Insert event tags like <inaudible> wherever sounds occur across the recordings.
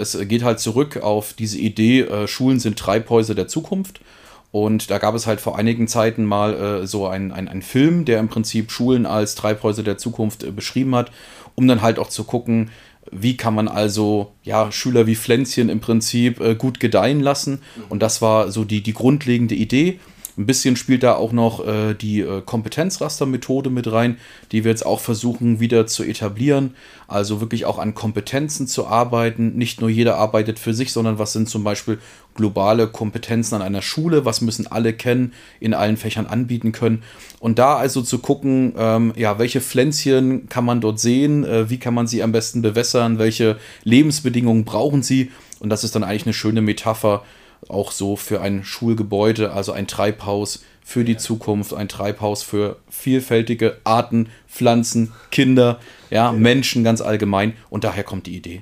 Es geht halt zurück auf diese Idee, äh, Schulen sind Treibhäuser der Zukunft. Und da gab es halt vor einigen Zeiten mal äh, so einen ein Film, der im Prinzip Schulen als Treibhäuser der Zukunft äh, beschrieben hat, um dann halt auch zu gucken, wie kann man also ja, Schüler wie Pflänzchen im Prinzip äh, gut gedeihen lassen. Und das war so die, die grundlegende Idee. Ein bisschen spielt da auch noch äh, die äh, Kompetenzraster-Methode mit rein, die wir jetzt auch versuchen wieder zu etablieren. Also wirklich auch an Kompetenzen zu arbeiten. Nicht nur jeder arbeitet für sich, sondern was sind zum Beispiel globale Kompetenzen an einer Schule, was müssen alle kennen, in allen Fächern anbieten können. Und da also zu gucken, ähm, ja, welche Pflänzchen kann man dort sehen, äh, wie kann man sie am besten bewässern, welche Lebensbedingungen brauchen sie. Und das ist dann eigentlich eine schöne Metapher auch so für ein Schulgebäude, also ein Treibhaus für die Zukunft, ein Treibhaus für vielfältige Arten, Pflanzen, Kinder, ja, Menschen ganz allgemein. Und daher kommt die Idee.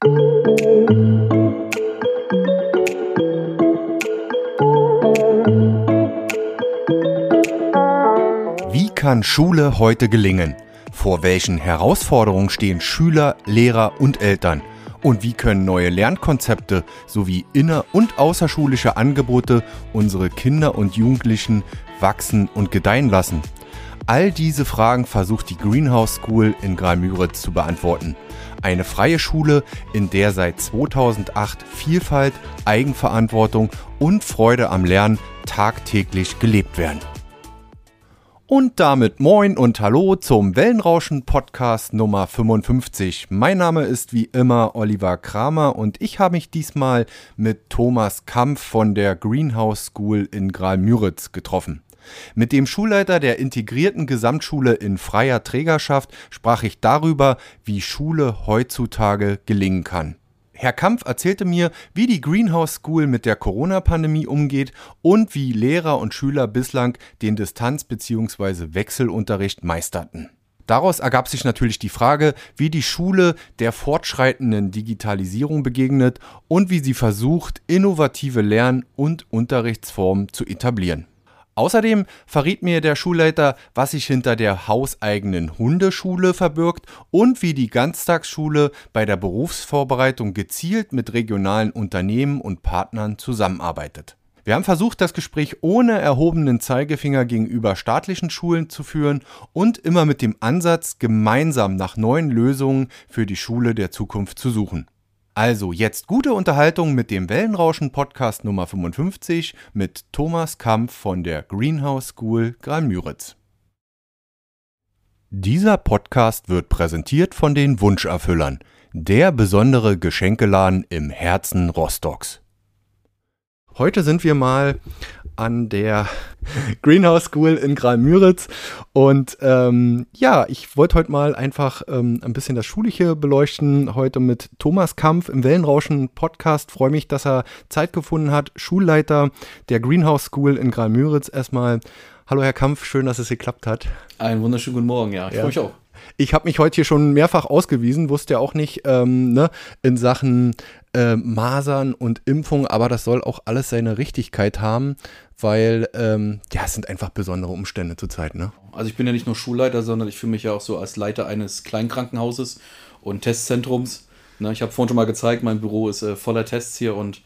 Wie kann Schule heute gelingen? Vor welchen Herausforderungen stehen Schüler, Lehrer und Eltern? Und wie können neue Lernkonzepte sowie inner- und außerschulische Angebote unsere Kinder und Jugendlichen wachsen und gedeihen lassen? All diese Fragen versucht die Greenhouse School in Graal-Müritz zu beantworten. Eine freie Schule, in der seit 2008 Vielfalt, Eigenverantwortung und Freude am Lernen tagtäglich gelebt werden. Und damit moin und hallo zum Wellenrauschen Podcast Nummer 55. Mein Name ist wie immer Oliver Kramer und ich habe mich diesmal mit Thomas Kampf von der Greenhouse School in Graal-Müritz getroffen. Mit dem Schulleiter der integrierten Gesamtschule in freier Trägerschaft sprach ich darüber, wie Schule heutzutage gelingen kann. Herr Kampf erzählte mir, wie die Greenhouse School mit der Corona-Pandemie umgeht und wie Lehrer und Schüler bislang den Distanz- bzw. Wechselunterricht meisterten. Daraus ergab sich natürlich die Frage, wie die Schule der fortschreitenden Digitalisierung begegnet und wie sie versucht, innovative Lern- und Unterrichtsformen zu etablieren. Außerdem verriet mir der Schulleiter, was sich hinter der hauseigenen Hundeschule verbirgt und wie die Ganztagsschule bei der Berufsvorbereitung gezielt mit regionalen Unternehmen und Partnern zusammenarbeitet. Wir haben versucht, das Gespräch ohne erhobenen Zeigefinger gegenüber staatlichen Schulen zu führen und immer mit dem Ansatz, gemeinsam nach neuen Lösungen für die Schule der Zukunft zu suchen. Also jetzt gute Unterhaltung mit dem Wellenrauschen Podcast Nummer 55 mit Thomas Kampf von der Greenhouse School Graal-Müritz. Dieser Podcast wird präsentiert von den Wunscherfüllern, der besondere Geschenkeladen im Herzen Rostocks. Heute sind wir mal an der Greenhouse School in Graal-Müritz. Und ähm, ja, ich wollte heute mal einfach ähm, ein bisschen das Schulische beleuchten. Heute mit Thomas Kampf im Wellenrauschen Podcast. Freue mich, dass er Zeit gefunden hat. Schulleiter der Greenhouse School in Graal-Müritz. Erstmal, hallo Herr Kampf, schön, dass es geklappt hat. Einen wunderschönen guten Morgen, ja. Ich ja. freue mich auch. Ich habe mich heute hier schon mehrfach ausgewiesen, wusste ja auch nicht ähm, ne, in Sachen äh, Masern und Impfung, aber das soll auch alles seine Richtigkeit haben, weil ähm, ja, es sind einfach besondere Umstände zurzeit. Ne? Also ich bin ja nicht nur Schulleiter, sondern ich fühle mich ja auch so als Leiter eines Kleinkrankenhauses und Testzentrums. Ne, ich habe vorhin schon mal gezeigt, mein Büro ist äh, voller Tests hier und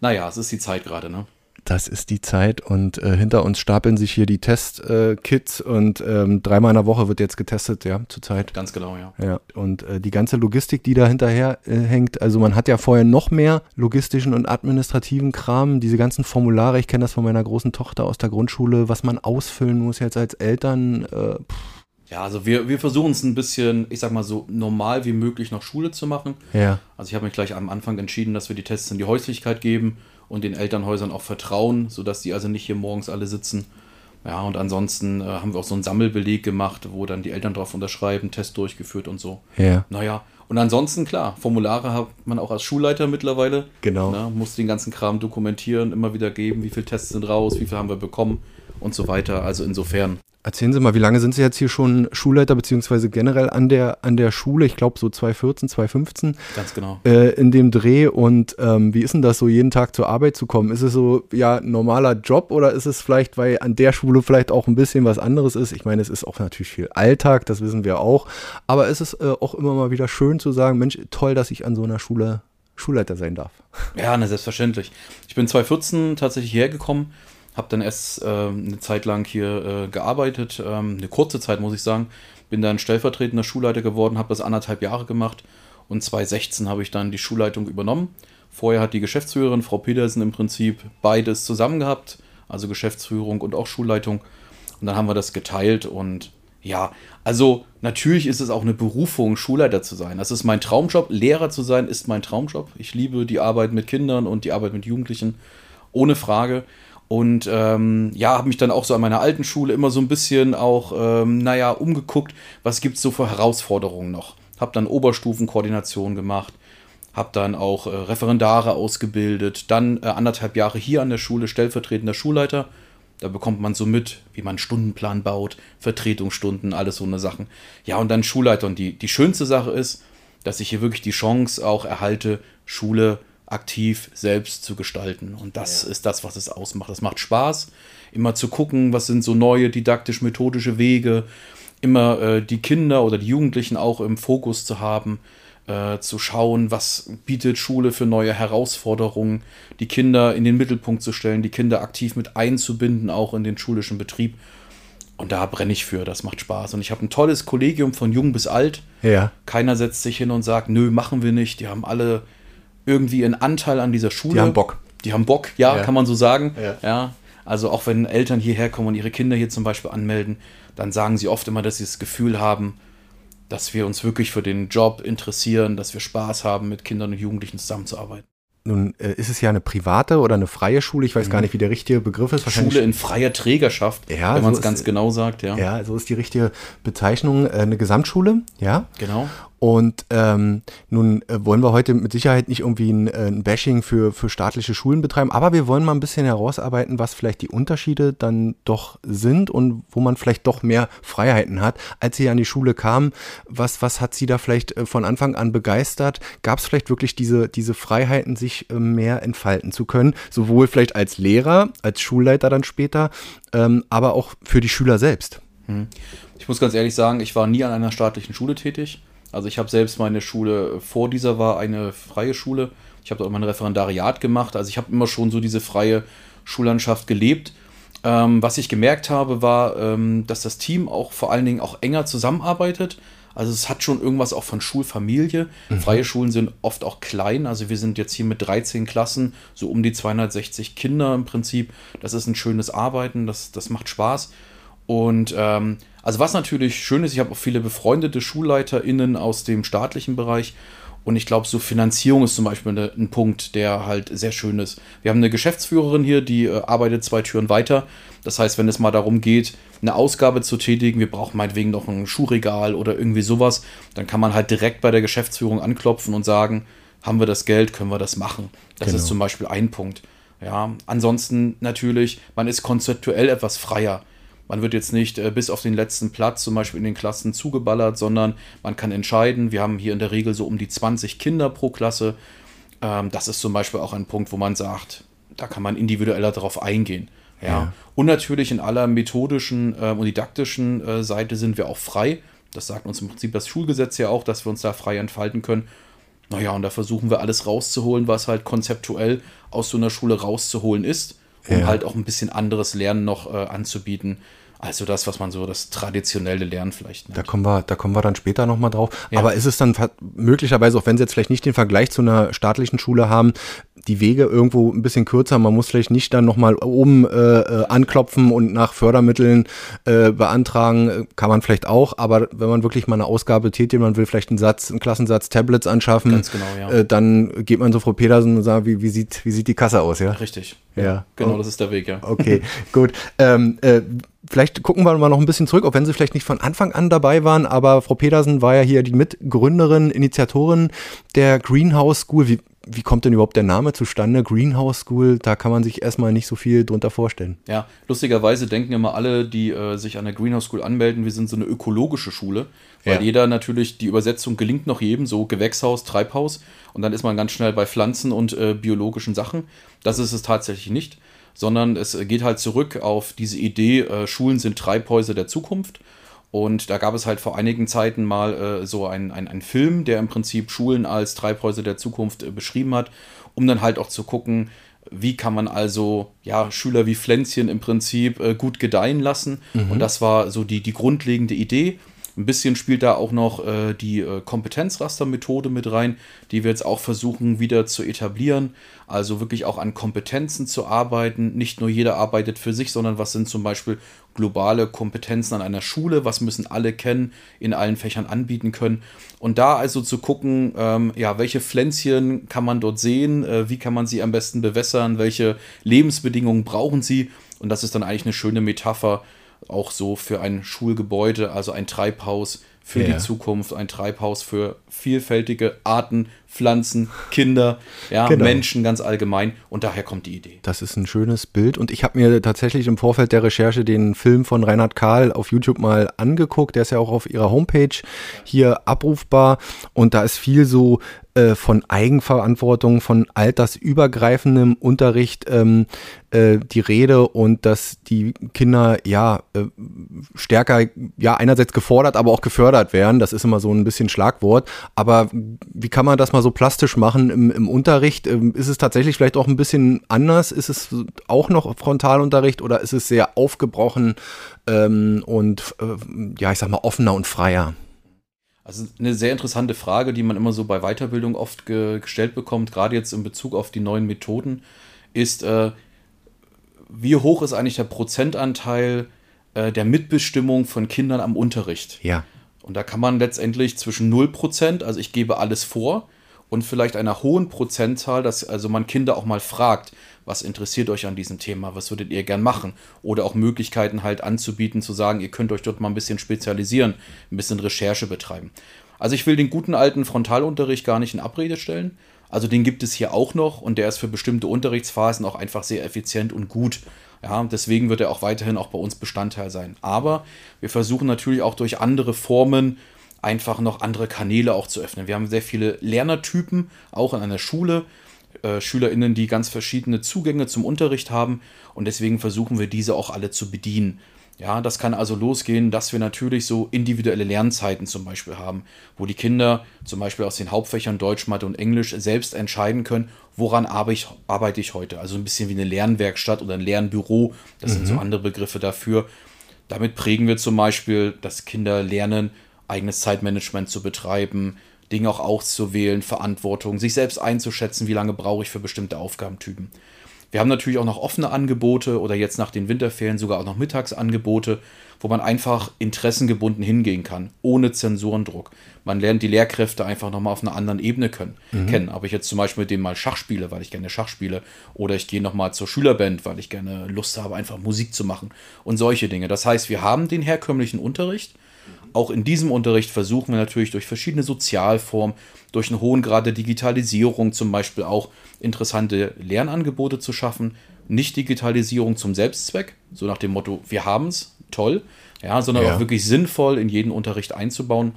naja, es ist die Zeit gerade. Ne? Das ist die Zeit und äh, hinter uns stapeln sich hier die Testkits äh, und ähm, dreimal in der Woche wird jetzt getestet, ja, zurzeit. Ganz genau, ja. Ja, und äh, die ganze Logistik, die da hinterher äh, hängt, also man hat ja vorher noch mehr logistischen und administrativen Kram, diese ganzen Formulare, ich kenne das von meiner großen Tochter aus der Grundschule, was man ausfüllen muss jetzt als Eltern, äh, ja, also wir, wir versuchen es ein bisschen, ich sag mal so normal wie möglich nach Schule zu machen. Ja. Also ich habe mich gleich am Anfang entschieden, dass wir die Tests in die Häuslichkeit geben und den Elternhäusern auch vertrauen, sodass die also nicht hier morgens alle sitzen. Ja, und ansonsten äh, haben wir auch so einen Sammelbeleg gemacht, wo dann die Eltern drauf unterschreiben, Test durchgeführt und so. Ja. Naja, und ansonsten, klar, Formulare hat man auch als Schulleiter mittlerweile. Genau. Ne, muss den ganzen Kram dokumentieren, immer wieder geben, wie viele Tests sind raus, wie viel haben wir bekommen und so weiter. Also insofern Erzählen Sie mal, wie lange sind Sie jetzt hier schon Schulleiter, beziehungsweise generell an der, an der Schule? Ich glaube so 2014, 2015. Ganz genau. Äh, in dem Dreh. Und ähm, wie ist denn das so, jeden Tag zur Arbeit zu kommen? Ist es so, ja, normaler Job oder ist es vielleicht, weil an der Schule vielleicht auch ein bisschen was anderes ist? Ich meine, es ist auch natürlich viel Alltag, das wissen wir auch. Aber ist es äh, auch immer mal wieder schön zu sagen, Mensch, toll, dass ich an so einer Schule Schulleiter sein darf. Ja, na, selbstverständlich. Ich bin 2014 tatsächlich hierher gekommen, habe dann erst äh, eine Zeit lang hier äh, gearbeitet, ähm, eine kurze Zeit muss ich sagen. Bin dann stellvertretender Schulleiter geworden, habe das anderthalb Jahre gemacht und 2016 habe ich dann die Schulleitung übernommen. Vorher hat die Geschäftsführerin, Frau Petersen, im Prinzip beides zusammen gehabt, also Geschäftsführung und auch Schulleitung. Und dann haben wir das geteilt und ja, also natürlich ist es auch eine Berufung, Schulleiter zu sein. Das ist mein Traumjob. Lehrer zu sein ist mein Traumjob. Ich liebe die Arbeit mit Kindern und die Arbeit mit Jugendlichen, ohne Frage. Und ähm, ja, habe mich dann auch so an meiner alten Schule immer so ein bisschen auch, ähm, naja, umgeguckt, was gibt es so für Herausforderungen noch. Habe dann Oberstufenkoordination gemacht, habe dann auch äh, Referendare ausgebildet, dann äh, anderthalb Jahre hier an der Schule stellvertretender Schulleiter da bekommt man so mit, wie man Stundenplan baut, Vertretungsstunden, alles so eine Sachen. Ja, und dann Schulleiter. Und die, die schönste Sache ist, dass ich hier wirklich die Chance auch erhalte, Schule aktiv selbst zu gestalten. Und das ja. ist das, was es ausmacht. Das macht Spaß, immer zu gucken, was sind so neue didaktisch-methodische Wege, immer äh, die Kinder oder die Jugendlichen auch im Fokus zu haben äh, zu schauen, was bietet Schule für neue Herausforderungen, die Kinder in den Mittelpunkt zu stellen, die Kinder aktiv mit einzubinden, auch in den schulischen Betrieb. Und da brenne ich für, das macht Spaß. Und ich habe ein tolles Kollegium von jung bis alt. Ja. Keiner setzt sich hin und sagt, nö, machen wir nicht. Die haben alle irgendwie einen Anteil an dieser Schule. Die haben Bock. Die haben Bock, ja, ja. kann man so sagen. Ja. ja. Also auch wenn Eltern hierher kommen und ihre Kinder hier zum Beispiel anmelden, dann sagen sie oft immer, dass sie das Gefühl haben, dass wir uns wirklich für den Job interessieren, dass wir Spaß haben, mit Kindern und Jugendlichen zusammenzuarbeiten. Nun äh, ist es ja eine private oder eine freie Schule. Ich weiß mhm. gar nicht, wie der richtige Begriff ist. Schule in freier Trägerschaft, ja, wenn man es so ganz genau sagt. Ja, ja, so ist die richtige Bezeichnung. Äh, eine Gesamtschule, ja. Genau. Und ähm, nun äh, wollen wir heute mit Sicherheit nicht irgendwie ein, äh, ein Bashing für, für staatliche Schulen betreiben, aber wir wollen mal ein bisschen herausarbeiten, was vielleicht die Unterschiede dann doch sind und wo man vielleicht doch mehr Freiheiten hat. Als Sie an die Schule kamen, was, was hat Sie da vielleicht äh, von Anfang an begeistert? Gab es vielleicht wirklich diese, diese Freiheiten, sich mehr entfalten zu können? Sowohl vielleicht als Lehrer, als Schulleiter dann später, ähm, aber auch für die Schüler selbst. Hm. Ich muss ganz ehrlich sagen, ich war nie an einer staatlichen Schule tätig also ich habe selbst meine Schule vor dieser war eine freie Schule. Ich habe dort mein Referendariat gemacht. Also ich habe immer schon so diese freie Schullandschaft gelebt. Ähm, was ich gemerkt habe, war, ähm, dass das Team auch vor allen Dingen auch enger zusammenarbeitet. Also es hat schon irgendwas auch von Schulfamilie. Mhm. Freie Schulen sind oft auch klein. Also wir sind jetzt hier mit 13 Klassen, so um die 260 Kinder im Prinzip. Das ist ein schönes Arbeiten, das, das macht Spaß. Und ähm, also was natürlich schön ist, ich habe auch viele befreundete SchulleiterInnen aus dem staatlichen Bereich. Und ich glaube, so Finanzierung ist zum Beispiel eine, ein Punkt, der halt sehr schön ist. Wir haben eine Geschäftsführerin hier, die äh, arbeitet zwei Türen weiter. Das heißt, wenn es mal darum geht, eine Ausgabe zu tätigen, wir brauchen meinetwegen noch ein Schuhregal oder irgendwie sowas, dann kann man halt direkt bei der Geschäftsführung anklopfen und sagen, haben wir das Geld, können wir das machen. Das genau. ist zum Beispiel ein Punkt. Ja, ansonsten natürlich, man ist konzeptuell etwas freier. Man wird jetzt nicht äh, bis auf den letzten Platz zum Beispiel in den Klassen zugeballert, sondern man kann entscheiden. Wir haben hier in der Regel so um die 20 Kinder pro Klasse. Ähm, das ist zum Beispiel auch ein Punkt, wo man sagt, da kann man individueller darauf eingehen. Ja. ja. Und natürlich in aller methodischen äh, und didaktischen äh, Seite sind wir auch frei. Das sagt uns im Prinzip das Schulgesetz ja auch, dass wir uns da frei entfalten können. Naja, und da versuchen wir alles rauszuholen, was halt konzeptuell aus so einer Schule rauszuholen ist, um ja. halt auch ein bisschen anderes Lernen noch äh, anzubieten. Also das, was man so das traditionelle Lernen vielleicht nennt. Da kommen wir, da kommen wir dann später nochmal drauf. Ja. Aber ist es dann möglicherweise, auch wenn Sie jetzt vielleicht nicht den Vergleich zu einer staatlichen Schule haben, die Wege irgendwo ein bisschen kürzer. Man muss vielleicht nicht dann nochmal oben äh, äh, anklopfen und nach Fördermitteln äh, beantragen. Kann man vielleicht auch, aber wenn man wirklich mal eine Ausgabe tätigt, man will vielleicht einen Satz, einen Klassensatz Tablets anschaffen, genau, ja. äh, dann geht man so Frau Petersen und sagt, wie, wie, sieht, wie sieht die Kasse aus, ja? Richtig. Ja. Genau, oh. das ist der Weg, ja. Okay, gut. Ähm, äh, vielleicht gucken wir mal noch ein bisschen zurück, auch wenn Sie vielleicht nicht von Anfang an dabei waren, aber Frau Petersen war ja hier die Mitgründerin, Initiatorin der Greenhouse School. Wie, wie kommt denn überhaupt der Name zustande? Greenhouse School, da kann man sich erstmal nicht so viel drunter vorstellen. Ja, lustigerweise denken immer alle, die äh, sich an der Greenhouse School anmelden, wir sind so eine ökologische Schule, weil ja. jeder natürlich, die Übersetzung gelingt noch jedem, so Gewächshaus, Treibhaus und dann ist man ganz schnell bei Pflanzen und äh, biologischen Sachen. Das ist es tatsächlich nicht, sondern es geht halt zurück auf diese Idee, äh, Schulen sind Treibhäuser der Zukunft Und da gab es halt vor einigen Zeiten mal äh, so einen ein Film, der im Prinzip Schulen als Treibhäuser der Zukunft äh, beschrieben hat, um dann halt auch zu gucken, wie kann man also ja Schüler wie Pflänzchen im Prinzip äh, gut gedeihen lassen. Mhm. Und das war so die, die grundlegende Idee. Ein bisschen spielt da auch noch äh, die äh, Kompetenzraster-Methode mit rein, die wir jetzt auch versuchen wieder zu etablieren. Also wirklich auch an Kompetenzen zu arbeiten. Nicht nur jeder arbeitet für sich, sondern was sind zum Beispiel globale Kompetenzen an einer Schule, was müssen alle kennen, in allen Fächern anbieten können. Und da also zu gucken, ähm, ja, welche Pflänzchen kann man dort sehen, äh, wie kann man sie am besten bewässern, welche Lebensbedingungen brauchen sie. Und das ist dann eigentlich eine schöne Metapher auch so für ein Schulgebäude, also ein Treibhaus für ja. die Zukunft, ein Treibhaus für vielfältige Arten, Pflanzen, Kinder, ja, genau. Menschen ganz allgemein. Und daher kommt die Idee. Das ist ein schönes Bild. Und ich habe mir tatsächlich im Vorfeld der Recherche den Film von Reinhard Kahl auf YouTube mal angeguckt. Der ist ja auch auf ihrer Homepage hier abrufbar. Und da ist viel so äh, von Eigenverantwortung, von altersübergreifendem Unterricht ähm, äh, die Rede und dass die Kinder ja äh, stärker, ja einerseits gefordert, aber auch gefördert werden. Das ist immer so ein bisschen Schlagwort. Aber wie kann man das mal so plastisch machen im, im Unterricht? Ähm, ist es tatsächlich vielleicht auch ein bisschen anders? Ist es auch noch Frontalunterricht oder ist es sehr aufgebrochen ähm, und äh, ja, ich sag mal offener und freier? Also eine sehr interessante Frage, die man immer so bei Weiterbildung oft ge gestellt bekommt, gerade jetzt in Bezug auf die neuen Methoden, ist, äh, wie hoch ist eigentlich der Prozentanteil äh, der Mitbestimmung von Kindern am Unterricht? Ja. Und da kann man letztendlich zwischen 0%, also ich gebe alles vor, und vielleicht einer hohen Prozentzahl, dass also man Kinder auch mal fragt, was interessiert euch an diesem Thema, was würdet ihr gern machen oder auch Möglichkeiten halt anzubieten, zu sagen, ihr könnt euch dort mal ein bisschen spezialisieren, ein bisschen Recherche betreiben. Also ich will den guten alten Frontalunterricht gar nicht in Abrede stellen. Also den gibt es hier auch noch und der ist für bestimmte Unterrichtsphasen auch einfach sehr effizient und gut. Ja, deswegen wird er auch weiterhin auch bei uns Bestandteil sein. Aber wir versuchen natürlich auch durch andere Formen einfach noch andere Kanäle auch zu öffnen. Wir haben sehr viele Lernertypen, auch in einer Schule. Äh, SchülerInnen, die ganz verschiedene Zugänge zum Unterricht haben und deswegen versuchen wir diese auch alle zu bedienen. Ja, das kann also losgehen, dass wir natürlich so individuelle Lernzeiten zum Beispiel haben, wo die Kinder zum Beispiel aus den Hauptfächern Deutsch, Mathe und Englisch selbst entscheiden können, woran arbeite ich, heute. Also ein bisschen wie eine Lernwerkstatt oder ein Lernbüro, das mhm. sind so mhm. andere Begriffe dafür. Damit prägen wir zum Beispiel, dass Kinder lernen, eigenes Zeitmanagement zu betreiben, Dinge auch auszuwählen, Verantwortung, sich selbst einzuschätzen, wie lange brauche ich für bestimmte Aufgabentypen. Wir haben natürlich auch noch offene Angebote oder jetzt nach den Winterferien sogar auch noch Mittagsangebote, wo man einfach interessengebunden hingehen kann, ohne Zensurendruck. Man lernt die Lehrkräfte einfach nochmal auf einer anderen Ebene können, mhm. kennen. Ob ich jetzt zum Beispiel mit dem mal Schach spiele, weil ich gerne Schach spiele, oder ich gehe nochmal zur Schülerband, weil ich gerne Lust habe, einfach Musik zu machen und solche Dinge. Das heißt, wir haben den herkömmlichen Unterricht, auch in diesem Unterricht versuchen wir natürlich durch verschiedene Sozialformen, durch einen hohen Grad der Digitalisierung zum Beispiel auch interessante Lernangebote zu schaffen. Nicht Digitalisierung zum Selbstzweck, so nach dem Motto, wir haben es, toll, ja, sondern ja. auch wirklich sinnvoll in jeden Unterricht einzubauen.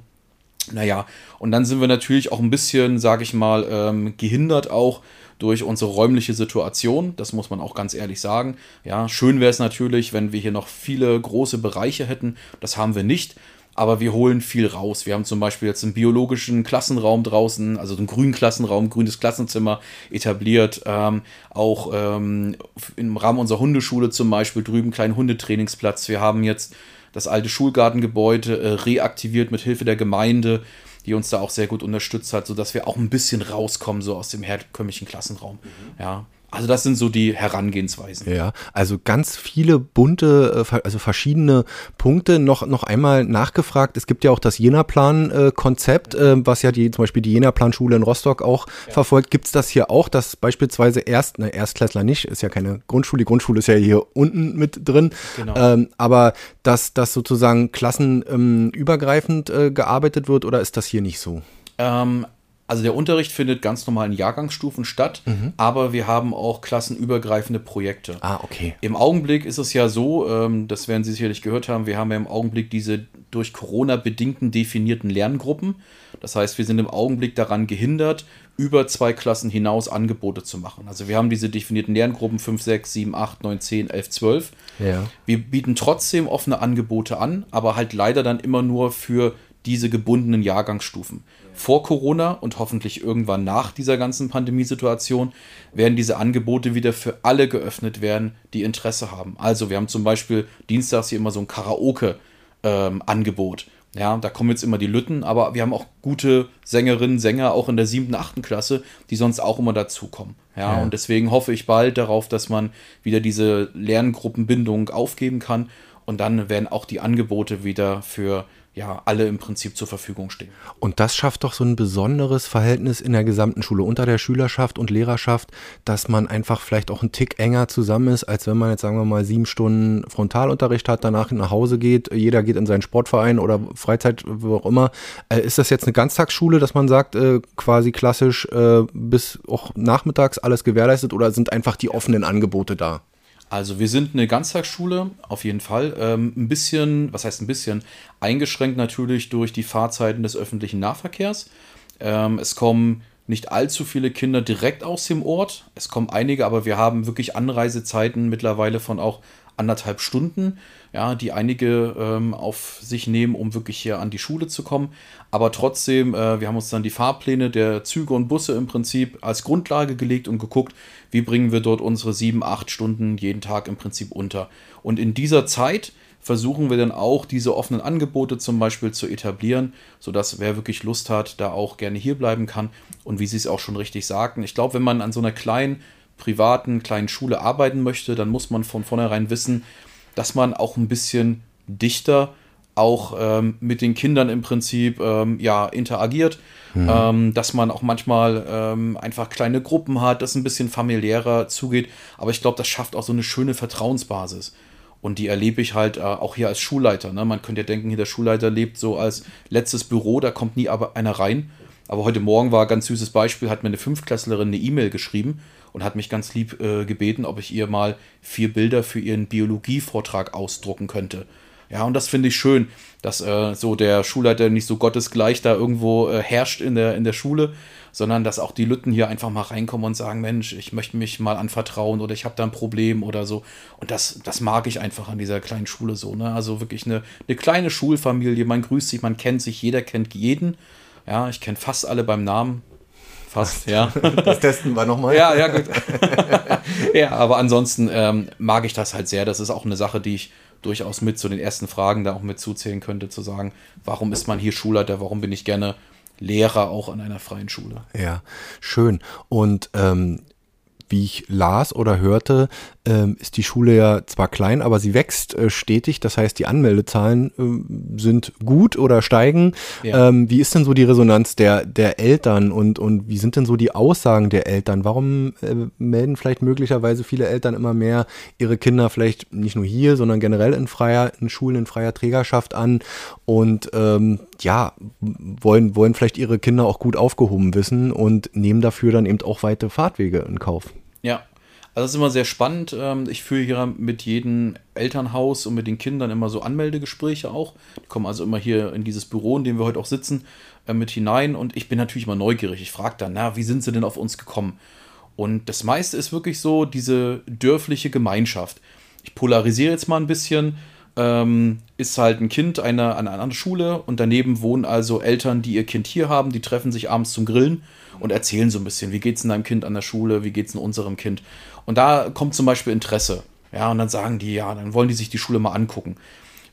Naja, und dann sind wir natürlich auch ein bisschen, sage ich mal, ähm, gehindert auch durch unsere räumliche Situation. Das muss man auch ganz ehrlich sagen. Ja, schön wäre es natürlich, wenn wir hier noch viele große Bereiche hätten. Das haben wir nicht aber wir holen viel raus. Wir haben zum Beispiel jetzt einen biologischen Klassenraum draußen, also einen grünen Klassenraum, grünes Klassenzimmer etabliert. Ähm, auch ähm, im Rahmen unserer Hundeschule zum Beispiel drüben einen kleinen Hundetrainingsplatz. Wir haben jetzt das alte Schulgartengebäude äh, reaktiviert mit Hilfe der Gemeinde, die uns da auch sehr gut unterstützt hat, sodass wir auch ein bisschen rauskommen so aus dem herkömmlichen Klassenraum. Mhm. Ja, also das sind so die Herangehensweisen. Ja, also ganz viele bunte, äh, also verschiedene Punkte. Noch, noch einmal nachgefragt. Es gibt ja auch das Jena-Plan-Konzept, äh, was ja die, zum Beispiel die Jena-Plan-Schule in Rostock auch ja. verfolgt. Gibt es das hier auch, dass beispielsweise Erst, ne, Erstklässler nicht, ist ja keine Grundschule, die Grundschule ist ja hier unten mit drin. Genau. Ähm, aber dass das sozusagen klassenübergreifend ähm, äh, gearbeitet wird oder ist das hier nicht so? Ähm, Also der Unterricht findet ganz normal in Jahrgangsstufen statt, mhm. aber wir haben auch klassenübergreifende Projekte. Ah, okay. Im Augenblick ist es ja so, ähm, das werden Sie sicherlich gehört haben, wir haben ja im Augenblick diese durch Corona bedingten definierten Lerngruppen. Das heißt, wir sind im Augenblick daran gehindert, über zwei Klassen hinaus Angebote zu machen. Also wir haben diese definierten Lerngruppen 5, 6, 7, 8, 9, 10, 11, 12. Ja. Wir bieten trotzdem offene Angebote an, aber halt leider dann immer nur für diese gebundenen Jahrgangsstufen. Vor Corona und hoffentlich irgendwann nach dieser ganzen Pandemiesituation werden diese Angebote wieder für alle geöffnet werden, die Interesse haben. Also wir haben zum Beispiel dienstags hier immer so ein Karaoke-Angebot. Ähm, ja, da kommen jetzt immer die Lütten, aber wir haben auch gute Sängerinnen, Sänger auch in der siebten, achten Klasse, die sonst auch immer dazukommen. Ja, ja, und deswegen hoffe ich bald darauf, dass man wieder diese Lerngruppenbindung aufgeben kann und dann werden auch die Angebote wieder für ja alle im Prinzip zur Verfügung stehen. Und das schafft doch so ein besonderes Verhältnis in der gesamten Schule unter der Schülerschaft und Lehrerschaft, dass man einfach vielleicht auch einen Tick enger zusammen ist, als wenn man jetzt sagen wir mal sieben Stunden Frontalunterricht hat, danach nach Hause geht, jeder geht in seinen Sportverein oder Freizeit, wo auch immer. Äh, ist das jetzt eine Ganztagsschule, dass man sagt, äh, quasi klassisch äh, bis auch nachmittags alles gewährleistet oder sind einfach die offenen Angebote da? Also wir sind eine Ganztagsschule, auf jeden Fall. Ähm, ein bisschen, was heißt ein bisschen, eingeschränkt natürlich durch die Fahrzeiten des öffentlichen Nahverkehrs. Ähm, es kommen nicht allzu viele Kinder direkt aus dem Ort. Es kommen einige, aber wir haben wirklich Anreisezeiten mittlerweile von auch anderthalb Stunden, ja, die einige ähm, auf sich nehmen, um wirklich hier an die Schule zu kommen. Aber trotzdem, äh, wir haben uns dann die Fahrpläne der Züge und Busse im Prinzip als Grundlage gelegt und geguckt, wie bringen wir dort unsere sieben, acht Stunden jeden Tag im Prinzip unter. Und in dieser Zeit versuchen wir dann auch diese offenen Angebote zum Beispiel zu etablieren, sodass wer wirklich Lust hat, da auch gerne hier bleiben kann. Und wie Sie es auch schon richtig sagten, ich glaube, wenn man an so einer kleinen privaten kleinen Schule arbeiten möchte, dann muss man von vornherein wissen, dass man auch ein bisschen dichter auch ähm, mit den Kindern im Prinzip ähm, ja interagiert, mhm. ähm, dass man auch manchmal ähm, einfach kleine Gruppen hat, dass ein bisschen familiärer zugeht. Aber ich glaube, das schafft auch so eine schöne Vertrauensbasis. Und die erlebe ich halt äh, auch hier als Schulleiter. Ne? Man könnte ja denken, hier der Schulleiter lebt so als letztes Büro, da kommt nie aber einer rein. Aber heute Morgen war ein ganz süßes Beispiel, hat mir eine Fünftklässlerin eine E-Mail geschrieben und hat mich ganz lieb äh, gebeten, ob ich ihr mal vier Bilder für ihren Biologievortrag ausdrucken könnte. Ja, und das finde ich schön, dass äh, so der Schulleiter nicht so gottesgleich da irgendwo äh, herrscht in der, in der Schule, sondern dass auch die Lütten hier einfach mal reinkommen und sagen, Mensch, ich möchte mich mal anvertrauen oder ich habe da ein Problem oder so. Und das, das mag ich einfach an dieser kleinen Schule so. Ne? Also wirklich eine, eine kleine Schulfamilie, man grüßt sich, man kennt sich, jeder kennt jeden. Ja, ich kenne fast alle beim Namen. Fast, ja. Das testen wir nochmal. Ja, ja, gut. <laughs> ja, aber ansonsten ähm, mag ich das halt sehr. Das ist auch eine Sache, die ich durchaus mit zu den ersten Fragen da auch mit zuzählen könnte, zu sagen, warum ist man hier Schulleiter, warum bin ich gerne Lehrer auch an einer freien Schule. Ja, schön. Und ähm, wie ich las oder hörte, ähm, ist die Schule ja zwar klein, aber sie wächst äh, stetig. Das heißt, die Anmeldezahlen äh, sind gut oder steigen. Ja. Ähm, wie ist denn so die Resonanz der, der Eltern und, und wie sind denn so die Aussagen der Eltern? Warum äh, melden vielleicht möglicherweise viele Eltern immer mehr ihre Kinder vielleicht nicht nur hier, sondern generell in freier, in Schulen in freier Trägerschaft an und ähm, ja, wollen, wollen vielleicht ihre Kinder auch gut aufgehoben wissen und nehmen dafür dann eben auch weite Fahrtwege in Kauf? Ja, also das ist immer sehr spannend. Ähm, ich führe hier mit jedem Elternhaus und mit den Kindern immer so Anmeldegespräche auch. Die kommen also immer hier in dieses Büro, in dem wir heute auch sitzen, äh, mit hinein. Und ich bin natürlich immer neugierig. Ich frage dann, na, wie sind sie denn auf uns gekommen? Und das meiste ist wirklich so diese dörfliche Gemeinschaft. Ich polarisiere jetzt mal ein bisschen. Ähm, ist halt ein Kind einer, an einer Schule und daneben wohnen also Eltern, die ihr Kind hier haben, die treffen sich abends zum Grillen und erzählen so ein bisschen, wie geht es in deinem Kind an der Schule, wie geht es in unserem Kind. Und da kommt zum Beispiel Interesse. Ja, und dann sagen die, ja, dann wollen die sich die Schule mal angucken.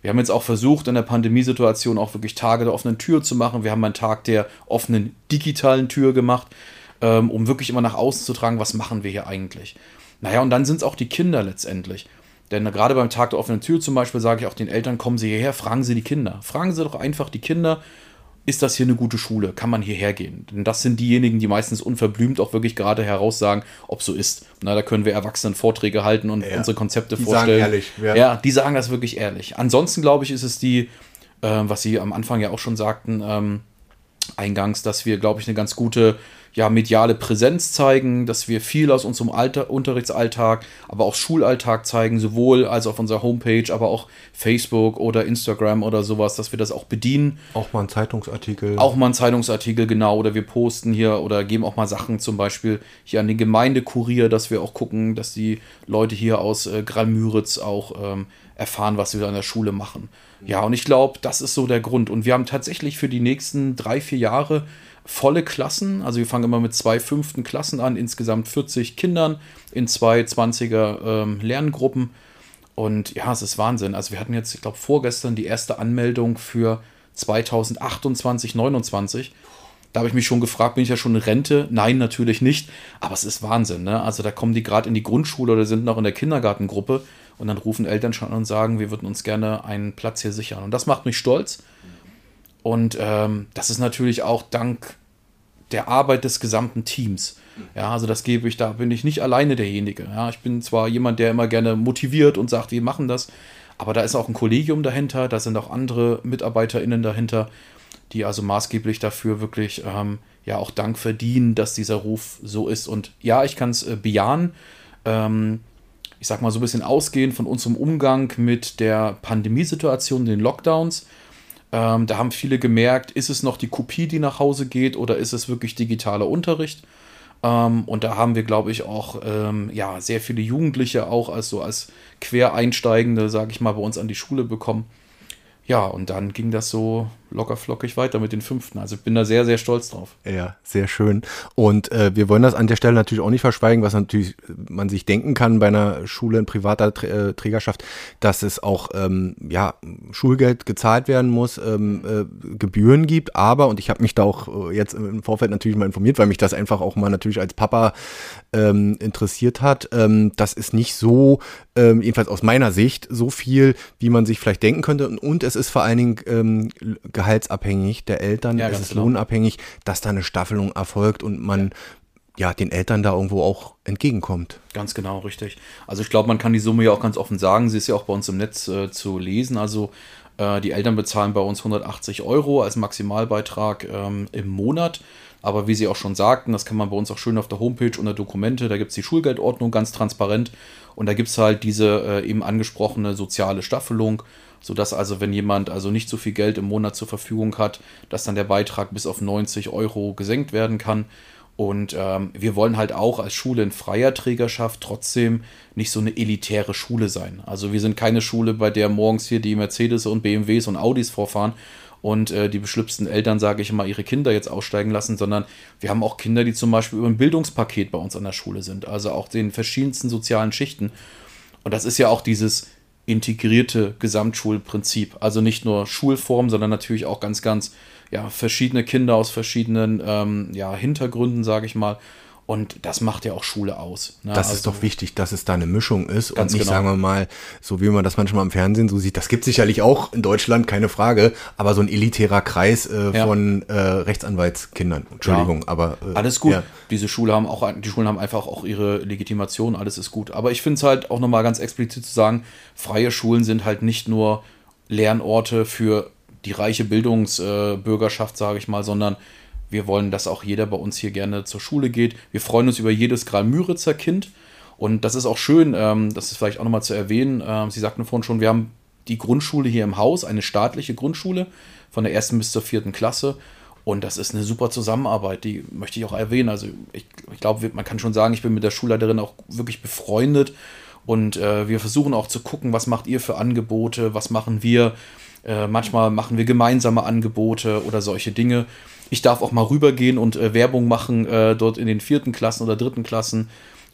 Wir haben jetzt auch versucht, in der Pandemiesituation auch wirklich Tage der offenen Tür zu machen. Wir haben einen Tag der offenen digitalen Tür gemacht, ähm, um wirklich immer nach außen zu tragen, was machen wir hier eigentlich. Naja, und dann sind es auch die Kinder letztendlich. Denn gerade beim Tag der offenen Tür zum Beispiel sage ich auch den Eltern, kommen Sie hierher, fragen Sie die Kinder. Fragen Sie doch einfach die Kinder, ist das hier eine gute Schule? Kann man hierher gehen? Denn das sind diejenigen, die meistens unverblümt auch wirklich gerade heraussagen, ob so ist. Na, da können wir Erwachsenen Vorträge halten und ja. unsere Konzepte die vorstellen. Sagen ehrlich, ja. ja, die sagen das wirklich ehrlich. Ansonsten glaube ich, ist es die, äh, was Sie am Anfang ja auch schon sagten, ähm, eingangs, dass wir, glaube ich, eine ganz gute ja, mediale Präsenz zeigen, dass wir viel aus unserem Alter, Unterrichtsalltag, aber auch Schulalltag zeigen, sowohl als auf unserer Homepage, aber auch Facebook oder Instagram oder sowas, dass wir das auch bedienen. Auch mal ein Zeitungsartikel. Auch mal ein Zeitungsartikel, genau. Oder wir posten hier oder geben auch mal Sachen zum Beispiel hier an den Gemeindekurier, dass wir auch gucken, dass die Leute hier aus äh, Gralmüritz auch ähm, erfahren, was wir an der Schule machen. Ja, und ich glaube, das ist so der Grund. Und wir haben tatsächlich für die nächsten drei, vier Jahre volle Klassen. Also wir fangen immer mit zwei fünften Klassen an, insgesamt 40 Kindern in zwei 20er ähm, Lerngruppen. Und ja, es ist Wahnsinn. Also wir hatten jetzt, ich glaube, vorgestern die erste Anmeldung für 2028, 29. Da habe ich mich schon gefragt, bin ich ja schon in Rente? Nein, natürlich nicht. Aber es ist Wahnsinn. Ne? Also da kommen die gerade in die Grundschule oder sind noch in der Kindergartengruppe und dann rufen Eltern schon an und sagen, wir würden uns gerne einen Platz hier sichern. Und das macht mich stolz. Und ähm, das ist natürlich auch dank der Arbeit des gesamten Teams. Ja, also das gebe ich, da bin ich nicht alleine derjenige. Ja, ich bin zwar jemand, der immer gerne motiviert und sagt, wir machen das, aber da ist auch ein Kollegium dahinter, da sind auch andere MitarbeiterInnen dahinter, die also maßgeblich dafür wirklich ähm, ja auch Dank verdienen, dass dieser Ruf so ist. Und ja, ich kann es äh, bejahen. Ähm, ich sag mal so ein bisschen ausgehend von unserem Umgang mit der Pandemiesituation, den Lockdowns ähm, da haben viele gemerkt, ist es noch die Kopie, die nach Hause geht oder ist es wirklich digitaler Unterricht? Ähm, und da haben wir, glaube ich, auch ähm, ja, sehr viele Jugendliche auch als so als Quereinsteigende, sage ich mal, bei uns an die Schule bekommen. Ja, und dann ging das so locker flockig weiter mit den fünften. Also ich bin da sehr, sehr stolz drauf. Ja, sehr schön. Und äh, wir wollen das an der Stelle natürlich auch nicht verschweigen, was natürlich man sich denken kann bei einer Schule in privater äh, Trägerschaft, dass es auch ähm, ja, Schulgeld gezahlt werden muss, ähm, äh, Gebühren gibt. Aber, und ich habe mich da auch äh, jetzt im Vorfeld natürlich mal informiert, weil mich das einfach auch mal natürlich als Papa ähm, interessiert hat, ähm, das ist nicht so, ähm, jedenfalls aus meiner Sicht, so viel, wie man sich vielleicht denken könnte. Und, und es ist vor allen Dingen ähm, gehaltsabhängig der Eltern, ja, es ist genau. lohnabhängig, dass da eine Staffelung erfolgt und man ja, den Eltern da irgendwo auch entgegenkommt. Ganz genau, richtig. Also ich glaube, man kann die Summe ja auch ganz offen sagen. Sie ist ja auch bei uns im Netz äh, zu lesen. Also äh, die Eltern bezahlen bei uns 180 Euro als Maximalbeitrag ähm, im Monat. Aber wie Sie auch schon sagten, das kann man bei uns auch schön auf der Homepage unter Dokumente, da gibt es die Schulgeldordnung ganz transparent und da gibt es halt diese äh, eben angesprochene soziale Staffelung sodass also, wenn jemand also nicht so viel Geld im Monat zur Verfügung hat, dass dann der Beitrag bis auf 90 Euro gesenkt werden kann. Und ähm, wir wollen halt auch als Schule in freier Trägerschaft trotzdem nicht so eine elitäre Schule sein. Also wir sind keine Schule, bei der morgens hier die Mercedes und BMWs und Audis vorfahren und äh, die beschlüpften Eltern, sage ich mal, ihre Kinder jetzt aussteigen lassen, sondern wir haben auch Kinder, die zum Beispiel über ein Bildungspaket bei uns an der Schule sind. Also auch den verschiedensten sozialen Schichten. Und das ist ja auch dieses integrierte Gesamtschulprinzip. Also nicht nur Schulform, sondern natürlich auch ganz, ganz ja, verschiedene Kinder aus verschiedenen ähm, ja, Hintergründen, sage ich mal. Und das macht ja auch Schule aus. Ne? Das also, ist doch wichtig, dass es da eine Mischung ist und nicht, genau. sagen wir mal, so wie man das manchmal im Fernsehen so sieht. Das gibt sicherlich auch in Deutschland, keine Frage, aber so ein elitärer Kreis äh, ja. von äh, Rechtsanwaltskindern. Entschuldigung, ja. aber. Äh, alles gut. Ja. Diese Schule haben auch, die Schulen haben einfach auch ihre Legitimation, alles ist gut. Aber ich finde es halt auch nochmal ganz explizit zu sagen, freie Schulen sind halt nicht nur Lernorte für die reiche Bildungsbürgerschaft, sage ich mal, sondern wir wollen, dass auch jeder bei uns hier gerne zur Schule geht. Wir freuen uns über jedes Graal-Müritzer Kind. Und das ist auch schön, ähm, das ist vielleicht auch nochmal zu erwähnen. Ähm, Sie sagten vorhin schon, wir haben die Grundschule hier im Haus, eine staatliche Grundschule von der ersten bis zur vierten Klasse. Und das ist eine super Zusammenarbeit, die möchte ich auch erwähnen. Also ich, ich glaube, man kann schon sagen, ich bin mit der Schulleiterin auch wirklich befreundet. Und äh, wir versuchen auch zu gucken, was macht ihr für Angebote, was machen wir. Äh, manchmal machen wir gemeinsame Angebote oder solche Dinge ich darf auch mal rübergehen und äh, Werbung machen äh, dort in den vierten Klassen oder dritten Klassen.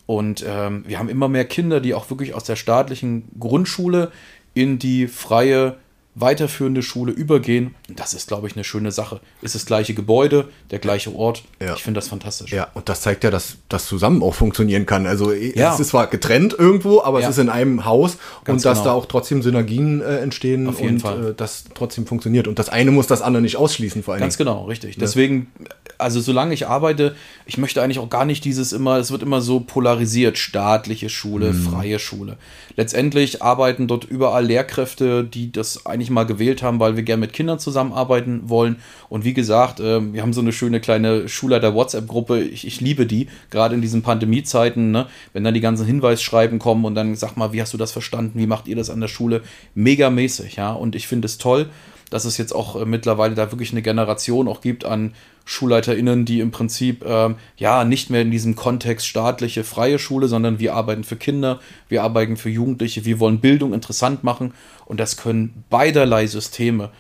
Und ähm, wir haben immer mehr Kinder, die auch wirklich aus der staatlichen Grundschule in die freie weiterführende Schule übergehen. Das ist, glaube ich, eine schöne Sache. Ist das gleiche Gebäude, der gleiche Ort. Ja. Ich finde das fantastisch. Ja, und das zeigt ja, dass das zusammen auch funktionieren kann. Also ja. es ist zwar getrennt irgendwo, aber ja. es ist in einem Haus Ganz und dass genau. da auch trotzdem Synergien äh, entstehen Auf jeden und Fall. Äh, das trotzdem funktioniert. Und das eine muss das andere nicht ausschließen, vor allem. Ganz genau, richtig. Deswegen also solange ich arbeite, ich möchte eigentlich auch gar nicht dieses immer, es wird immer so polarisiert, staatliche Schule, mhm. freie Schule. Letztendlich arbeiten dort überall Lehrkräfte, die das eigentlich mal gewählt haben, weil wir gerne mit Kindern zusammenarbeiten wollen. Und wie gesagt, äh, wir haben so eine schöne kleine Schulleiter-WhatsApp-Gruppe. Ich, ich, liebe die, gerade in diesen Pandemiezeiten, ne? wenn dann die ganzen Hinweisschreiben kommen und dann sag mal, wie hast du das verstanden? Wie macht ihr das an der Schule? Megamäßig, ja. Und ich finde es toll dass es jetzt auch äh, mittlerweile da wirklich eine Generation auch gibt an SchulleiterInnen, die im Prinzip ähm, ja nicht mehr in diesem Kontext staatliche, freie Schule, sondern wir arbeiten für Kinder, wir arbeiten für Jugendliche, wir wollen Bildung interessant machen und das können beiderlei Systeme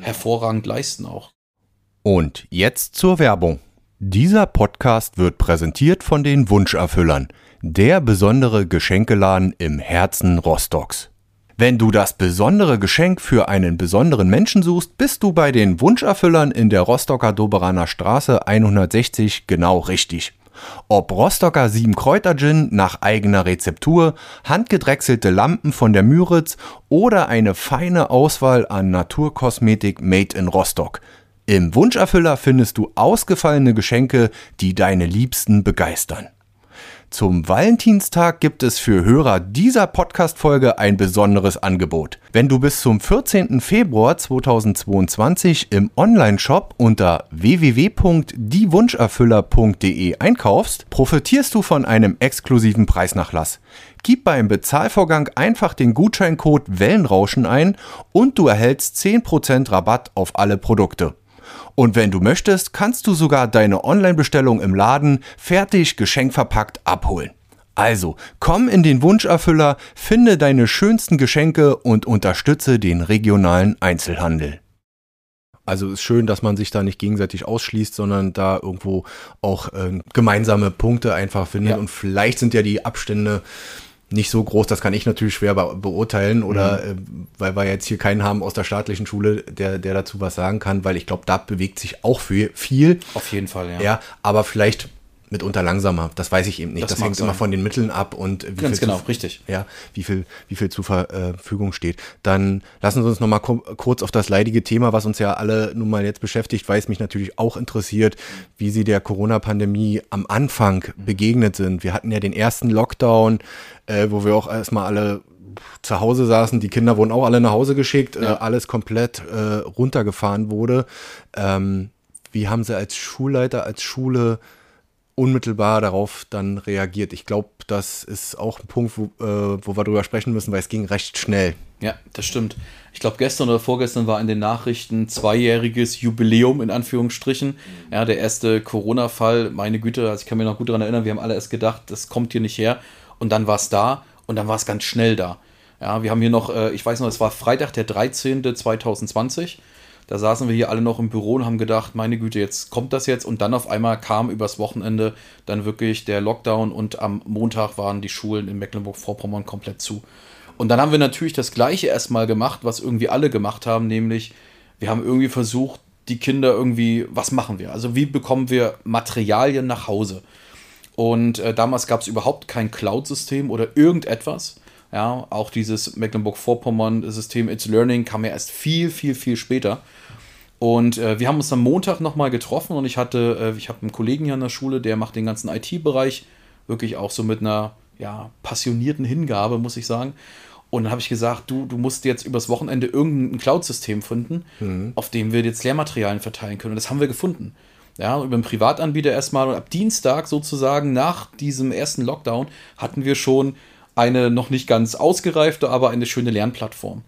hervorragend leisten auch. Und jetzt zur Werbung. Dieser Podcast wird präsentiert von den Wunscherfüllern, der besondere Geschenkeladen im Herzen Rostocks. Wenn du das besondere Geschenk für einen besonderen Menschen suchst, bist du bei den Wunscherfüllern in der Rostocker Doberaner Straße 160 genau richtig. Ob Rostocker 7 Kräuter Gin nach eigener Rezeptur, handgedrechselte Lampen von der Müritz oder eine feine Auswahl an Naturkosmetik made in Rostock. Im Wunscherfüller findest du ausgefallene Geschenke, die deine Liebsten begeistern. Zum Valentinstag gibt es für Hörer dieser Podcast-Folge ein besonderes Angebot. Wenn du bis zum 14. Februar 2022 im Online-Shop unter www.diewunscherfüller.de einkaufst, profitierst du von einem exklusiven Preisnachlass. Gib beim Bezahlvorgang einfach den Gutscheincode Wellenrauschen ein und du erhältst 10% Rabatt auf alle Produkte. Und wenn du möchtest, kannst du sogar deine Online-Bestellung im Laden fertig geschenkverpackt abholen. Also, komm in den Wunscherfüller, finde deine schönsten Geschenke und unterstütze den regionalen Einzelhandel. Also ist schön, dass man sich da nicht gegenseitig ausschließt, sondern da irgendwo auch äh, gemeinsame Punkte einfach findet. Ja. Und vielleicht sind ja die Abstände nicht so groß, das kann ich natürlich schwer be beurteilen oder mhm. äh, weil wir jetzt hier keinen haben aus der staatlichen Schule, der, der dazu was sagen kann, weil ich glaube, da bewegt sich auch viel, viel. Auf jeden Fall, ja. Ja, aber vielleicht mitunter langsamer. Das weiß ich eben nicht. Das, das hängt sein. immer von den Mitteln ab und wie Ganz viel genau, zu, richtig. Ja, wie viel, wie viel zur Verfügung steht. Dann lassen Sie uns noch mal kurz auf das leidige Thema, was uns ja alle nun mal jetzt beschäftigt, weil es mich natürlich auch interessiert, wie Sie der Corona-Pandemie am Anfang begegnet sind. Wir hatten ja den ersten Lockdown, äh, wo wir auch erstmal alle zu Hause saßen, die Kinder wurden auch alle nach Hause geschickt, ja. äh, alles komplett äh, runtergefahren wurde. Ähm, wie haben Sie als Schulleiter, als Schule unmittelbar darauf dann reagiert. Ich glaube, das ist auch ein Punkt, wo, äh, wo wir drüber sprechen müssen, weil es ging recht schnell. Ja, das stimmt. Ich glaube, gestern oder vorgestern war in den Nachrichten zweijähriges Jubiläum in Anführungsstrichen. Ja, der erste Corona-Fall, meine Güte, also ich kann mich noch gut daran erinnern, wir haben alle erst gedacht, das kommt hier nicht her. Und dann war es da und dann war es ganz schnell da. Ja, wir haben hier noch, äh, ich weiß noch, es war Freitag, der 13. 2020. Da saßen wir hier alle noch im Büro und haben gedacht, meine Güte, jetzt kommt das jetzt. Und dann auf einmal kam übers Wochenende dann wirklich der Lockdown und am Montag waren die Schulen in Mecklenburg-Vorpommern komplett zu. Und dann haben wir natürlich das Gleiche erstmal gemacht, was irgendwie alle gemacht haben, nämlich wir haben irgendwie versucht, die Kinder irgendwie, was machen wir? Also wie bekommen wir Materialien nach Hause? Und äh, damals gab es überhaupt kein Cloud-System oder irgendetwas. Ja, auch dieses Mecklenburg-Vorpommern-System It's Learning kam ja erst viel, viel, viel später. Und äh, wir haben uns am Montag nochmal getroffen und ich hatte, äh, ich habe einen Kollegen hier an der Schule, der macht den ganzen IT-Bereich wirklich auch so mit einer ja, passionierten Hingabe, muss ich sagen. Und dann habe ich gesagt, du, du musst jetzt übers Wochenende irgendein Cloud-System finden, mhm. auf dem wir jetzt Lehrmaterialien verteilen können. Und das haben wir gefunden. Ja, über einen Privatanbieter erstmal. Und ab Dienstag sozusagen nach diesem ersten Lockdown hatten wir schon eine noch nicht ganz ausgereifte, aber eine schöne Lernplattform.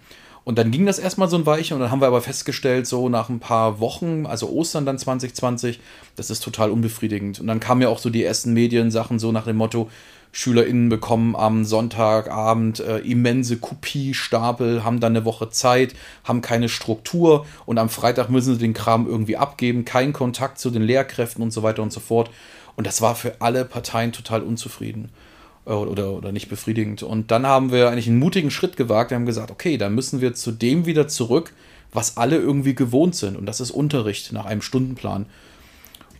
Und dann ging das erstmal so ein Weilchen und dann haben wir aber festgestellt, so nach ein paar Wochen, also Ostern dann 2020, das ist total unbefriedigend. Und dann kamen ja auch so die ersten Mediensachen so nach dem Motto, SchülerInnen bekommen am Sonntagabend äh, immense Kopiestapel, haben dann eine Woche Zeit, haben keine Struktur und am Freitag müssen sie den Kram irgendwie abgeben, keinen Kontakt zu den Lehrkräften und so weiter und so fort. Und das war für alle Parteien total unzufrieden. Äh, oder, oder nicht befriedigend. Und dann haben wir eigentlich einen mutigen Schritt gewagt. Wir haben gesagt, okay, dann müssen wir zu dem wieder zurück, was alle irgendwie gewohnt sind. Und das ist Unterricht nach einem Stundenplan.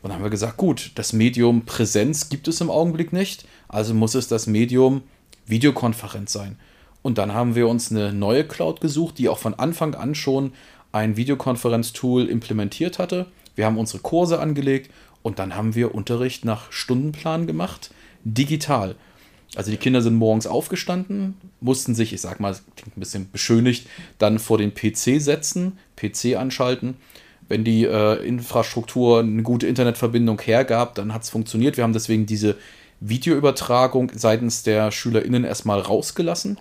Und dann haben wir gesagt, gut, das Medium Präsenz gibt es im Augenblick nicht. Also muss es das Medium Videokonferenz sein. Und dann haben wir uns eine neue Cloud gesucht, die auch von Anfang an schon ein Videokonferenztool implementiert hatte. wir haben unsere Kurse angelegt und dann haben wir Unterricht nach Stundenplan gemacht, digital. Also die Kinder sind morgens aufgestanden, mussten sich, ich sag mal, klingt ein bisschen beschönigt, dann vor den PC setzen, PC anschalten. Wenn die äh, Infrastruktur eine gute Internetverbindung hergab, dann hat es funktioniert. Wir haben deswegen diese Videoübertragung seitens der SchülerInnen erstmal rausgelassen,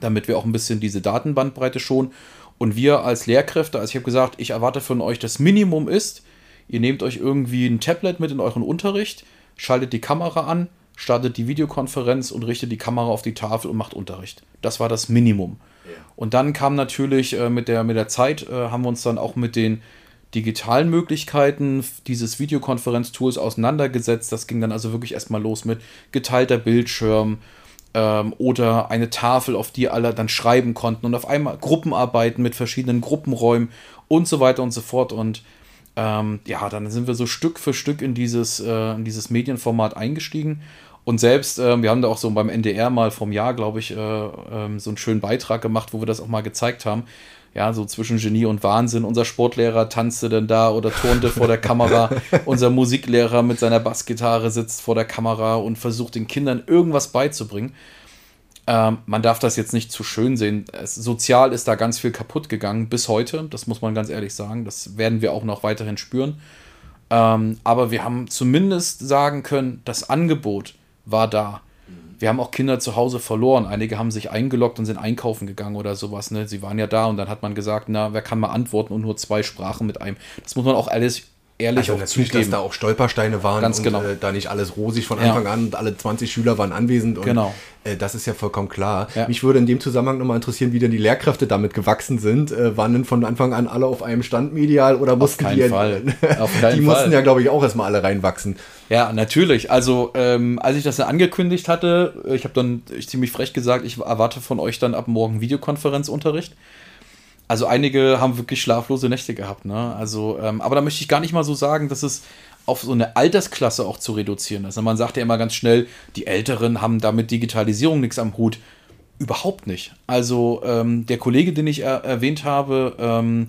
damit wir auch ein bisschen diese Datenbandbreite schonen. Und wir als Lehrkräfte, also ich habe gesagt, ich erwarte von euch, das Minimum ist, ihr nehmt euch irgendwie ein Tablet mit in euren Unterricht, schaltet die Kamera an, startet die Videokonferenz und richtet die Kamera auf die Tafel und macht Unterricht. Das war das Minimum. Ja. Und dann kam natürlich äh, mit, der, mit der Zeit, äh, haben wir uns dann auch mit den digitalen Möglichkeiten dieses Videokonferenztools auseinandergesetzt. Das ging dann also wirklich erstmal los mit geteilter Bildschirm ähm, oder eine Tafel, auf die alle dann schreiben konnten und auf einmal Gruppenarbeiten mit verschiedenen Gruppenräumen und so weiter und so fort. Und ähm, ja, dann sind wir so Stück für Stück in dieses, äh, in dieses Medienformat eingestiegen. Und selbst, äh, wir haben da auch so beim NDR mal vom Jahr, glaube ich, äh, ähm, so einen schönen Beitrag gemacht, wo wir das auch mal gezeigt haben ja, so zwischen Genie und Wahnsinn. Unser Sportlehrer tanzte dann da oder turnte vor der Kamera. <laughs> Unser Musiklehrer mit seiner Bassgitarre sitzt vor der Kamera und versucht den Kindern irgendwas beizubringen. Ähm, man darf das jetzt nicht zu schön sehen. Es, sozial ist da ganz viel kaputt gegangen bis heute. Das muss man ganz ehrlich sagen. Das werden wir auch noch weiterhin spüren. Ähm, aber wir haben zumindest sagen können, das Angebot war da wir haben auch Kinder zu Hause verloren. Einige haben sich eingeloggt und sind einkaufen gegangen oder sowas. Ne? Sie waren ja da und dann hat man gesagt, na, wer kann mal antworten und nur zwei Sprachen mit einem. Das muss man auch alles ehrlich also auch natürlich, zugeben. dass da auch Stolpersteine waren Ganz und genau. äh, da nicht alles rosig von Anfang ja. an und alle 20 Schüler waren anwesend. Und, genau. Äh, das ist ja vollkommen klar. Ja. Mich würde in dem Zusammenhang nochmal interessieren, wie denn die Lehrkräfte damit gewachsen sind. Äh, waren denn von Anfang an alle auf einem Stand medial oder mussten auf die... Fall. <laughs> auf keinen die mussten Fall. ja, glaube ich, auch erstmal alle reinwachsen. Ja, natürlich. Also, ähm, als ich das dann angekündigt hatte, ich habe dann ich ziemlich frech gesagt, ich erwarte von euch dann ab morgen Videokonferenzunterricht. Also einige haben wirklich schlaflose Nächte gehabt, ne? Also, ähm, aber da möchte ich gar nicht mal so sagen, dass es auf so eine Altersklasse auch zu reduzieren ist. Man sagt ja immer ganz schnell, die Älteren haben damit Digitalisierung nichts am Hut. Überhaupt nicht. Also ähm, der Kollege, den ich er erwähnt habe, ähm,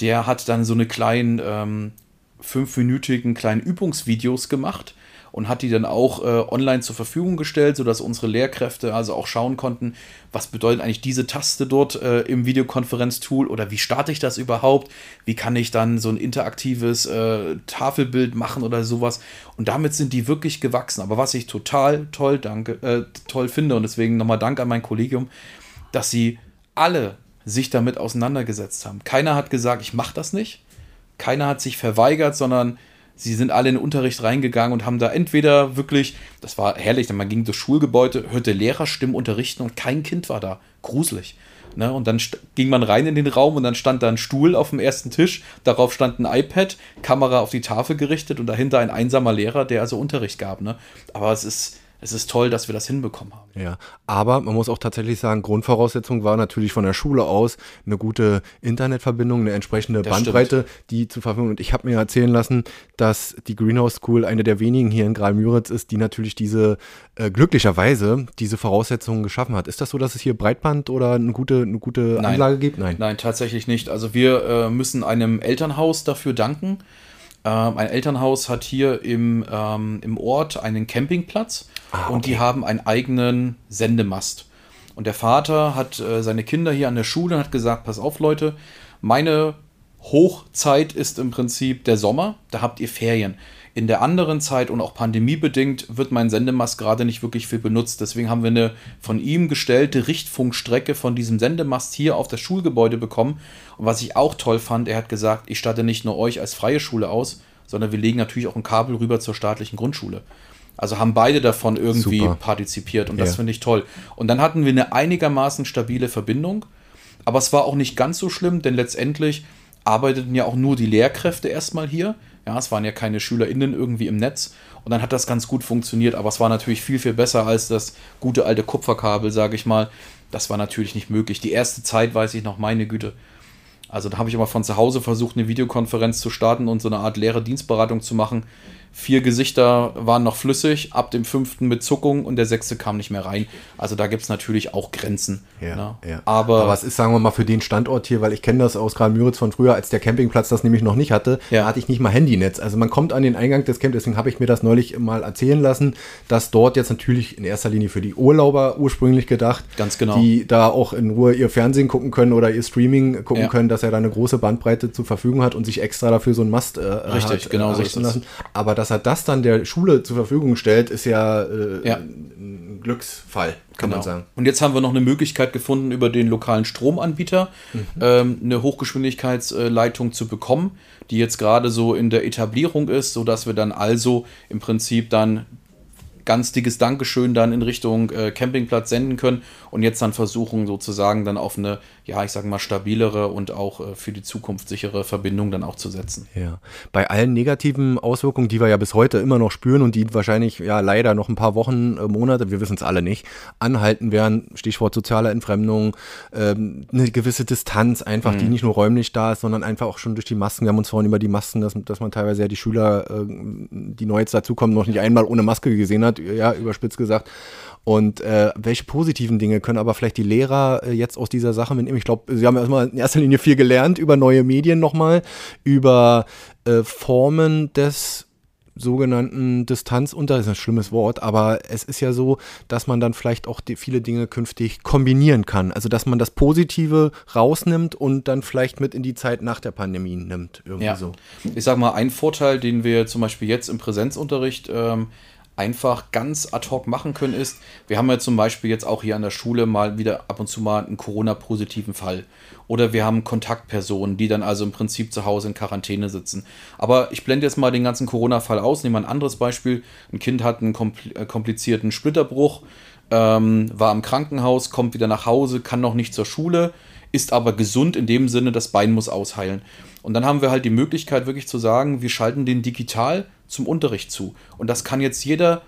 der hat dann so eine kleinen ähm, fünfminütigen kleinen Übungsvideos gemacht und hat die dann auch äh, online zur Verfügung gestellt, sodass unsere Lehrkräfte also auch schauen konnten, was bedeutet eigentlich diese Taste dort äh, im Videokonferenztool oder wie starte ich das überhaupt? Wie kann ich dann so ein interaktives äh, Tafelbild machen oder sowas? Und damit sind die wirklich gewachsen. Aber was ich total toll, danke, äh, toll finde und deswegen nochmal Dank an mein Kollegium, dass sie alle sich damit auseinandergesetzt haben. Keiner hat gesagt, ich mache das nicht. Keiner hat sich verweigert, sondern sie sind alle in den Unterricht reingegangen und haben da entweder wirklich, das war herrlich, denn man ging durchs Schulgebäude, hörte Lehrerstimmen unterrichten und kein Kind war da. Gruselig. Ne? Und dann ging man rein in den Raum und dann stand da ein Stuhl auf dem ersten Tisch, darauf stand ein iPad, Kamera auf die Tafel gerichtet und dahinter ein einsamer Lehrer, der also Unterricht gab. Ne? Aber es ist es ist toll, dass wir das hinbekommen haben. Ja, aber man muss auch tatsächlich sagen, Grundvoraussetzung war natürlich von der Schule aus eine gute Internetverbindung, eine entsprechende das Bandbreite, stimmt. die zu verfügen. Und ich habe mir erzählen lassen, dass die Greenhouse School eine der wenigen hier in Graal-Müritz ist, die natürlich diese äh, glücklicherweise diese Voraussetzungen geschaffen hat. Ist das so, dass es hier Breitband oder eine gute, eine gute Anlage gibt? Nein. Nein, tatsächlich nicht. Also wir äh, müssen einem Elternhaus dafür danken. Ähm, ein Elternhaus hat hier im, ähm, im Ort einen Campingplatz ah, okay. und die haben einen eigenen Sendemast. Und der Vater hat äh, seine Kinder hier an der Schule und hat gesagt: Pass auf, Leute, meine Hochzeit ist im Prinzip der Sommer, da habt ihr Ferien. In der anderen Zeit und auch pandemiebedingt wird mein Sendemast gerade nicht wirklich viel benutzt. Deswegen haben wir eine von ihm gestellte Richtfunkstrecke von diesem Sendemast hier auf das Schulgebäude bekommen. Und was ich auch toll fand, er hat gesagt, ich starte nicht nur euch als freie Schule aus, sondern wir legen natürlich auch ein Kabel rüber zur staatlichen Grundschule. Also haben beide davon irgendwie Super. partizipiert und das finde ich toll. Und dann hatten wir eine einigermaßen stabile Verbindung, aber es war auch nicht ganz so schlimm, denn letztendlich arbeiteten ja auch nur die Lehrkräfte erstmal hier. Ja, es waren ja keine SchülerInnen irgendwie im Netz. Und dann hat das ganz gut funktioniert, aber es war natürlich viel, viel besser als das gute alte Kupferkabel, sage ich mal. Das war natürlich nicht möglich. Die erste Zeit weiß ich noch, meine Güte. Also da habe ich immer von zu Hause versucht, eine Videokonferenz zu starten und so eine Art Lehrerdienstberatung zu machen. Vier Gesichter waren noch flüssig, ab dem fünften mit Zuckung und der sechste kam nicht mehr rein. Also da gibt es natürlich auch Grenzen. Ja, ne? ja. Aber, Aber es ist, sagen wir mal, für den Standort hier, weil ich kenne das aus Karl-Müritz von früher, als der Campingplatz das nämlich noch nicht hatte, Ja. hatte ich nicht mal Handynetz. Also man kommt an den Eingang des Camps, deswegen habe ich mir das neulich mal erzählen lassen, dass dort jetzt natürlich in erster Linie für die Urlauber ursprünglich gedacht, Ganz genau. die da auch in Ruhe ihr Fernsehen gucken können oder ihr Streaming gucken Ja. können, dass er da eine große Bandbreite zur Verfügung hat und sich extra dafür so einen Mast äh, Richtig, hat, genau äh, errichten ist es. lassen. Aber dass er das dann der Schule zur Verfügung stellt, ist ja, äh, Ja. ein Glücksfall, kann man Genau. sagen. Und jetzt haben wir noch eine Möglichkeit gefunden, über den lokalen Stromanbieter Mhm. ähm, eine Hochgeschwindigkeitsleitung zu bekommen, die jetzt gerade so in der Etablierung ist, sodass wir dann also im Prinzip dann ganz dickes Dankeschön dann in Richtung äh, Campingplatz senden können und jetzt dann versuchen sozusagen dann auf eine, ja, ich sage mal, stabilere und auch äh, für die Zukunft sichere Verbindung dann auch zu setzen. Ja, bei allen negativen Auswirkungen, die wir ja bis heute immer noch spüren und die wahrscheinlich ja leider noch ein paar Wochen, äh, Monate, wir wissen es alle nicht, anhalten werden, Stichwort soziale Entfremdung, ähm, eine gewisse Distanz einfach, die nicht nur räumlich da ist, sondern einfach auch schon durch die Masken. Wir haben uns vorhin über die Masken, dass, dass man teilweise ja die Schüler, äh, die neu jetzt dazukommen, noch nicht einmal ohne Maske gesehen hat, ja, überspitzt gesagt. Und äh, welche positiven Dinge können aber vielleicht die Lehrer äh, jetzt aus dieser Sache mitnehmen? Ich glaube, sie haben erstmal in erster Linie viel gelernt über neue Medien nochmal, über äh, Formen des sogenannten Distanzunterrichts, das ist ein schlimmes Wort, aber es ist ja so, dass man dann vielleicht auch viele Dinge künftig kombinieren kann. Also dass man das Positive rausnimmt und dann vielleicht mit in die Zeit nach der Pandemie nimmt. Irgendwie Ja. so. Ich sag mal, ein Vorteil, den wir zum Beispiel jetzt im Präsenzunterricht ähm, einfach ganz ad hoc machen können, ist, wir haben ja zum Beispiel jetzt auch hier an der Schule mal wieder ab und zu mal einen Corona-positiven Fall. Oder wir haben Kontaktpersonen, die dann also im Prinzip zu Hause in Quarantäne sitzen. Aber ich blende jetzt mal den ganzen Corona-Fall aus, nehme ein anderes Beispiel. Ein Kind hat einen äh, komplizierten Splitterbruch, ähm, war im Krankenhaus, kommt wieder nach Hause, kann noch nicht zur Schule, ist aber gesund in dem Sinne, das Bein muss ausheilen. Und dann haben wir halt die Möglichkeit wirklich zu sagen, wir schalten den digital zum Unterricht zu. Und das kann jetzt jeder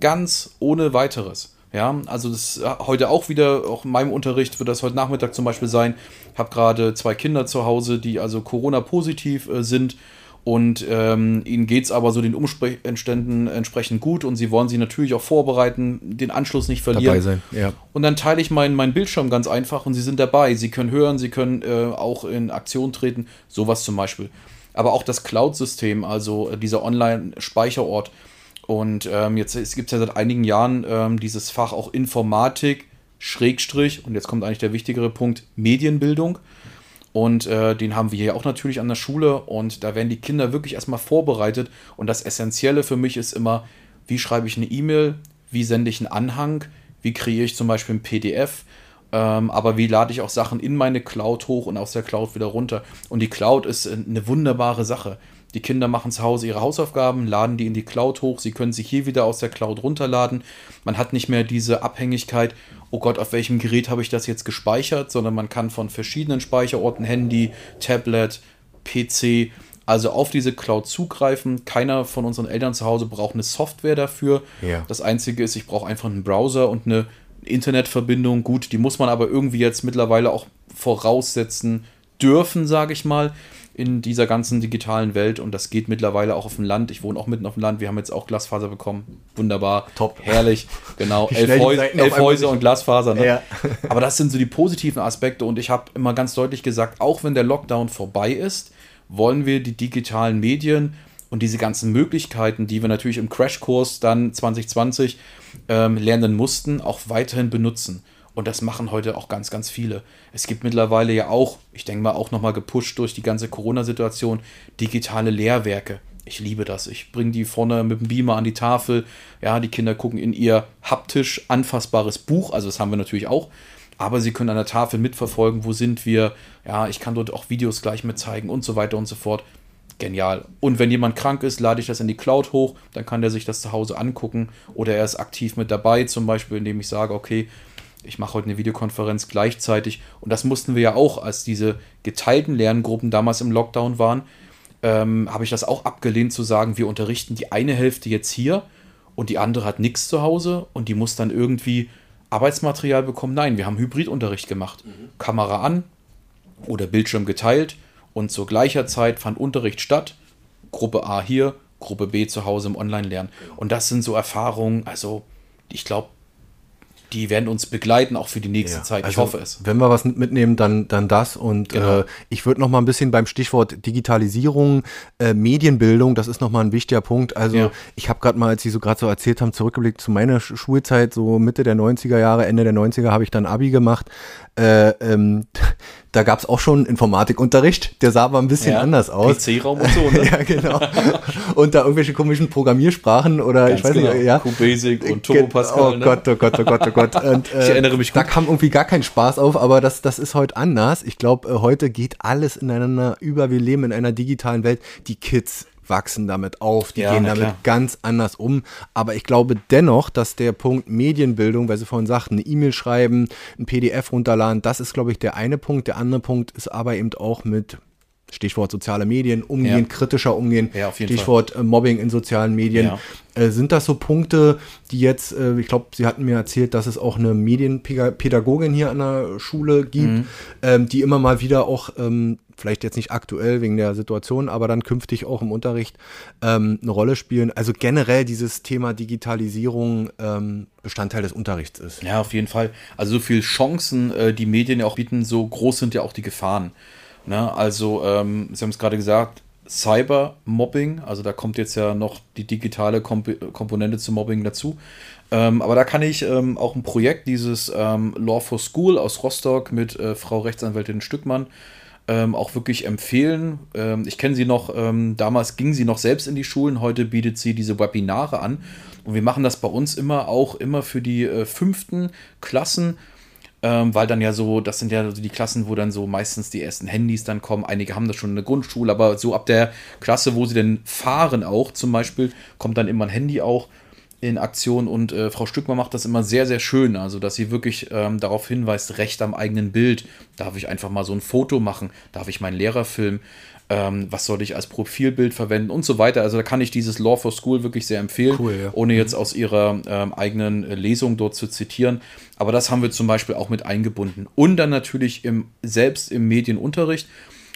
ganz ohne weiteres. Ja, also das ist heute auch wieder, auch in meinem Unterricht wird das heute Nachmittag zum Beispiel sein. Ich habe gerade zwei Kinder zu Hause, die also Corona-positiv äh, sind und ähm, ihnen geht es aber so den Umständen entsprechend gut und sie wollen sich natürlich auch vorbereiten, den Anschluss nicht verlieren. Dabei sein, ja. Und dann teile ich meinen, meinen Bildschirm ganz einfach und sie sind dabei. Sie können hören, sie können äh, auch in Aktion treten, sowas zum Beispiel. Aber auch das Cloud-System, also äh, dieser Online-Speicherort. Und ähm, jetzt gibt es ja seit einigen Jahren ähm, dieses Fach auch Informatik, Schrägstrich, und jetzt kommt eigentlich der wichtigere Punkt, Medienbildung. Und äh, den haben wir hier auch natürlich an der Schule. Und da werden die Kinder wirklich erstmal vorbereitet. Und das Essentielle für mich ist immer, wie schreibe ich eine E-Mail, wie sende ich einen Anhang, wie kreiere ich zum Beispiel ein PDF, ähm, aber wie lade ich auch Sachen in meine Cloud hoch und aus der Cloud wieder runter. Und die Cloud ist äh, eine wunderbare Sache. Die Kinder machen zu Hause ihre Hausaufgaben, laden die in die Cloud hoch, sie können sich hier wieder aus der Cloud runterladen. Man hat nicht mehr diese Abhängigkeit, oh Gott, auf welchem Gerät habe ich das jetzt gespeichert, sondern man kann von verschiedenen Speicherorten, Handy, Tablet, PC, also auf diese Cloud zugreifen. Keiner von unseren Eltern zu Hause braucht eine Software dafür. Ja. Das Einzige ist, ich brauche einfach einen Browser und eine Internetverbindung. Gut, die muss man aber irgendwie jetzt mittlerweile auch voraussetzen dürfen, sage ich mal, in dieser ganzen digitalen Welt. Und das geht mittlerweile auch auf dem Land. Ich wohne auch mitten auf dem Land. Wir haben jetzt auch Glasfaser bekommen. Wunderbar. Top. Herrlich. Genau. <laughs> Elf Häus elf Häuser und Glasfaser. Ne? Ja. <laughs> Aber das sind so die positiven Aspekte. Und ich habe immer ganz deutlich gesagt, auch wenn der Lockdown vorbei ist, wollen wir die digitalen Medien und diese ganzen Möglichkeiten, die wir natürlich im Crashkurs dann 2020 ähm, lernen mussten, auch weiterhin benutzen. Und das machen heute auch ganz, ganz viele. Es gibt mittlerweile ja auch, ich denke mal auch nochmal gepusht durch die ganze Corona-Situation, digitale Lehrwerke. Ich liebe das. Ich bringe die vorne mit dem Beamer an die Tafel. Ja, die Kinder gucken in ihr haptisch anfassbares Buch. Also das haben wir natürlich auch. Aber sie können an der Tafel mitverfolgen, wo sind wir. Ja, ich kann dort auch Videos gleich mit zeigen und so weiter und so fort. Genial. Und wenn jemand krank ist, lade ich das in die Cloud hoch, dann kann der sich das zu Hause angucken oder er ist aktiv mit dabei, zum Beispiel, indem ich sage, okay, ich mache heute eine Videokonferenz gleichzeitig. Und das mussten wir ja auch, als diese geteilten Lerngruppen damals im Lockdown waren, ähm, habe ich das auch abgelehnt zu sagen, wir unterrichten die eine Hälfte jetzt hier und die andere hat nichts zu Hause und die muss dann irgendwie Arbeitsmaterial bekommen. Nein, wir haben Hybridunterricht gemacht. Kamera an oder Bildschirm geteilt und zur gleicher Zeit fand Unterricht statt. Gruppe A hier, Gruppe B zu Hause im Online-Lernen. Und das sind so Erfahrungen, also ich glaube, die werden uns begleiten, auch für die nächste ja, Zeit. Ich also, hoffe es. Wenn wir was mitnehmen, dann, dann das. Und genau. äh, ich würde noch mal ein bisschen beim Stichwort Digitalisierung, äh, Medienbildung, das ist noch mal ein wichtiger Punkt. Also ja. ich habe gerade mal, als Sie so gerade so erzählt haben, zurückgeblickt zu meiner Schulzeit, so Mitte der 90er Jahre, Ende der 90er habe ich dann Abi gemacht. Äh, ähm, <laughs> da gab es auch schon Informatikunterricht, der sah aber ein bisschen ja, anders aus. PC-Raum und so, ne? <laughs> ja, genau. Und da irgendwelche komischen Programmiersprachen oder Ganz ich weiß genau. nicht, ja. QBasic und Turbo Pascal. Oh ne? Gott, oh Gott, oh Gott, oh Gott. Und, <laughs> äh, ich erinnere mich gut. Da kam irgendwie gar kein Spaß auf, aber das, das ist heute anders. Ich glaube, äh, heute geht alles ineinander über. Wir leben in einer digitalen Welt. Die Kids wachsen damit auf, die ja, gehen damit klar. ganz anders um. Aber ich glaube dennoch, dass der Punkt Medienbildung, weil Sie vorhin sagten, eine E-Mail schreiben, ein PDF runterladen, das ist, glaube ich, der eine Punkt. Der andere Punkt ist aber eben auch mit Stichwort soziale Medien, umgehen, ja. kritischer umgehen, ja, Stichwort Fall. Äh, Mobbing in sozialen Medien. Ja. Äh, sind das so Punkte, die jetzt, äh, ich glaube, Sie hatten mir erzählt, dass es auch eine Medienpädagogin hier an der Schule gibt, mhm. ähm, die immer mal wieder auch, ähm, vielleicht jetzt nicht aktuell wegen der Situation, aber dann künftig auch im Unterricht ähm, eine Rolle spielen. Also generell dieses Thema Digitalisierung ähm, Bestandteil des Unterrichts ist. Ja, auf jeden Fall. Also so viele Chancen, äh, die Medien ja auch bieten, so groß sind ja auch die Gefahren. Ne? Also, ähm, Sie haben es gerade gesagt, Cyber-Mobbing, also da kommt jetzt ja noch die digitale Komp Komponente zum Mobbing dazu. Ähm, aber da kann ich ähm, auch ein Projekt, dieses ähm, Law for School aus Rostock mit äh, Frau Rechtsanwältin Stückmann, ähm, auch wirklich empfehlen. Ähm, ich kenne sie noch, damals ging sie noch selbst in die Schulen, heute bietet sie diese Webinare an. Und wir machen das bei uns immer auch immer für die äh, fünften Klassen ähm, weil dann ja so, das sind ja so die Klassen, wo dann so meistens die ersten Handys dann kommen. Einige haben das schon in der Grundschule, aber so ab der Klasse, wo sie denn fahren auch zum Beispiel, kommt dann immer ein Handy auch in Aktion und äh, Frau Stückmann macht das immer sehr, sehr schön, also dass sie wirklich ähm, darauf hinweist, Recht am eigenen Bild. Darf ich einfach mal so ein Foto machen? Darf ich meinen Lehrer filmen? Ähm, was soll ich als Profilbild verwenden und so weiter. Also da kann ich dieses Law for School wirklich sehr empfehlen, cool, ja. ohne jetzt aus ihrer ähm, eigenen äh, Lesung dort zu zitieren. Aber das haben wir zum Beispiel auch mit eingebunden. Und dann natürlich im, selbst im Medienunterricht.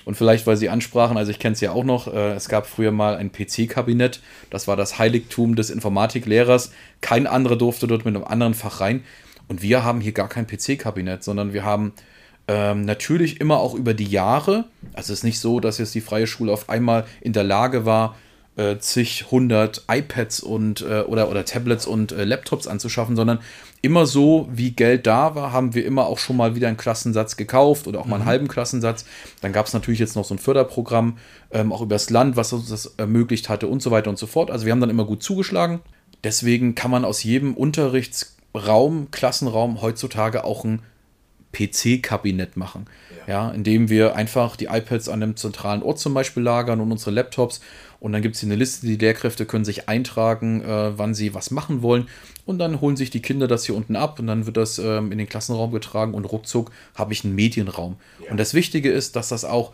Und vielleicht, weil Sie ansprachen, also ich kenne es ja auch noch, äh, es gab früher mal ein PC-Kabinett, das war das Heiligtum des Informatiklehrers. Kein anderer durfte dort mit einem anderen Fach rein. Und wir haben hier gar kein PC-Kabinett, sondern wir haben ähm, natürlich immer auch über die Jahre. Also es ist nicht so, dass jetzt die freie Schule auf einmal in der Lage war, äh, zig hundert iPads und äh, oder, oder Tablets und äh, Laptops anzuschaffen, sondern immer so, wie Geld da war, haben wir immer auch schon mal wieder einen Klassensatz gekauft oder auch mal einen mhm. halben Klassensatz. Dann gab es natürlich jetzt noch so ein Förderprogramm, ähm, auch übers Land, was uns das ermöglicht hatte und so weiter und so fort. Also wir haben dann immer gut zugeschlagen. Deswegen kann man aus jedem Unterrichtsraum, Klassenraum heutzutage auch ein PC-Kabinett machen. Ja. ja, indem wir einfach die iPads an einem zentralen Ort zum Beispiel lagern und unsere Laptops. Und dann gibt es hier eine Liste, die Lehrkräfte können sich eintragen, äh, wann sie was machen wollen. Und dann holen sich die Kinder das hier unten ab und dann wird das ähm, in den Klassenraum getragen und ruckzuck habe ich einen Medienraum. Ja. Und das Wichtige ist, dass das auch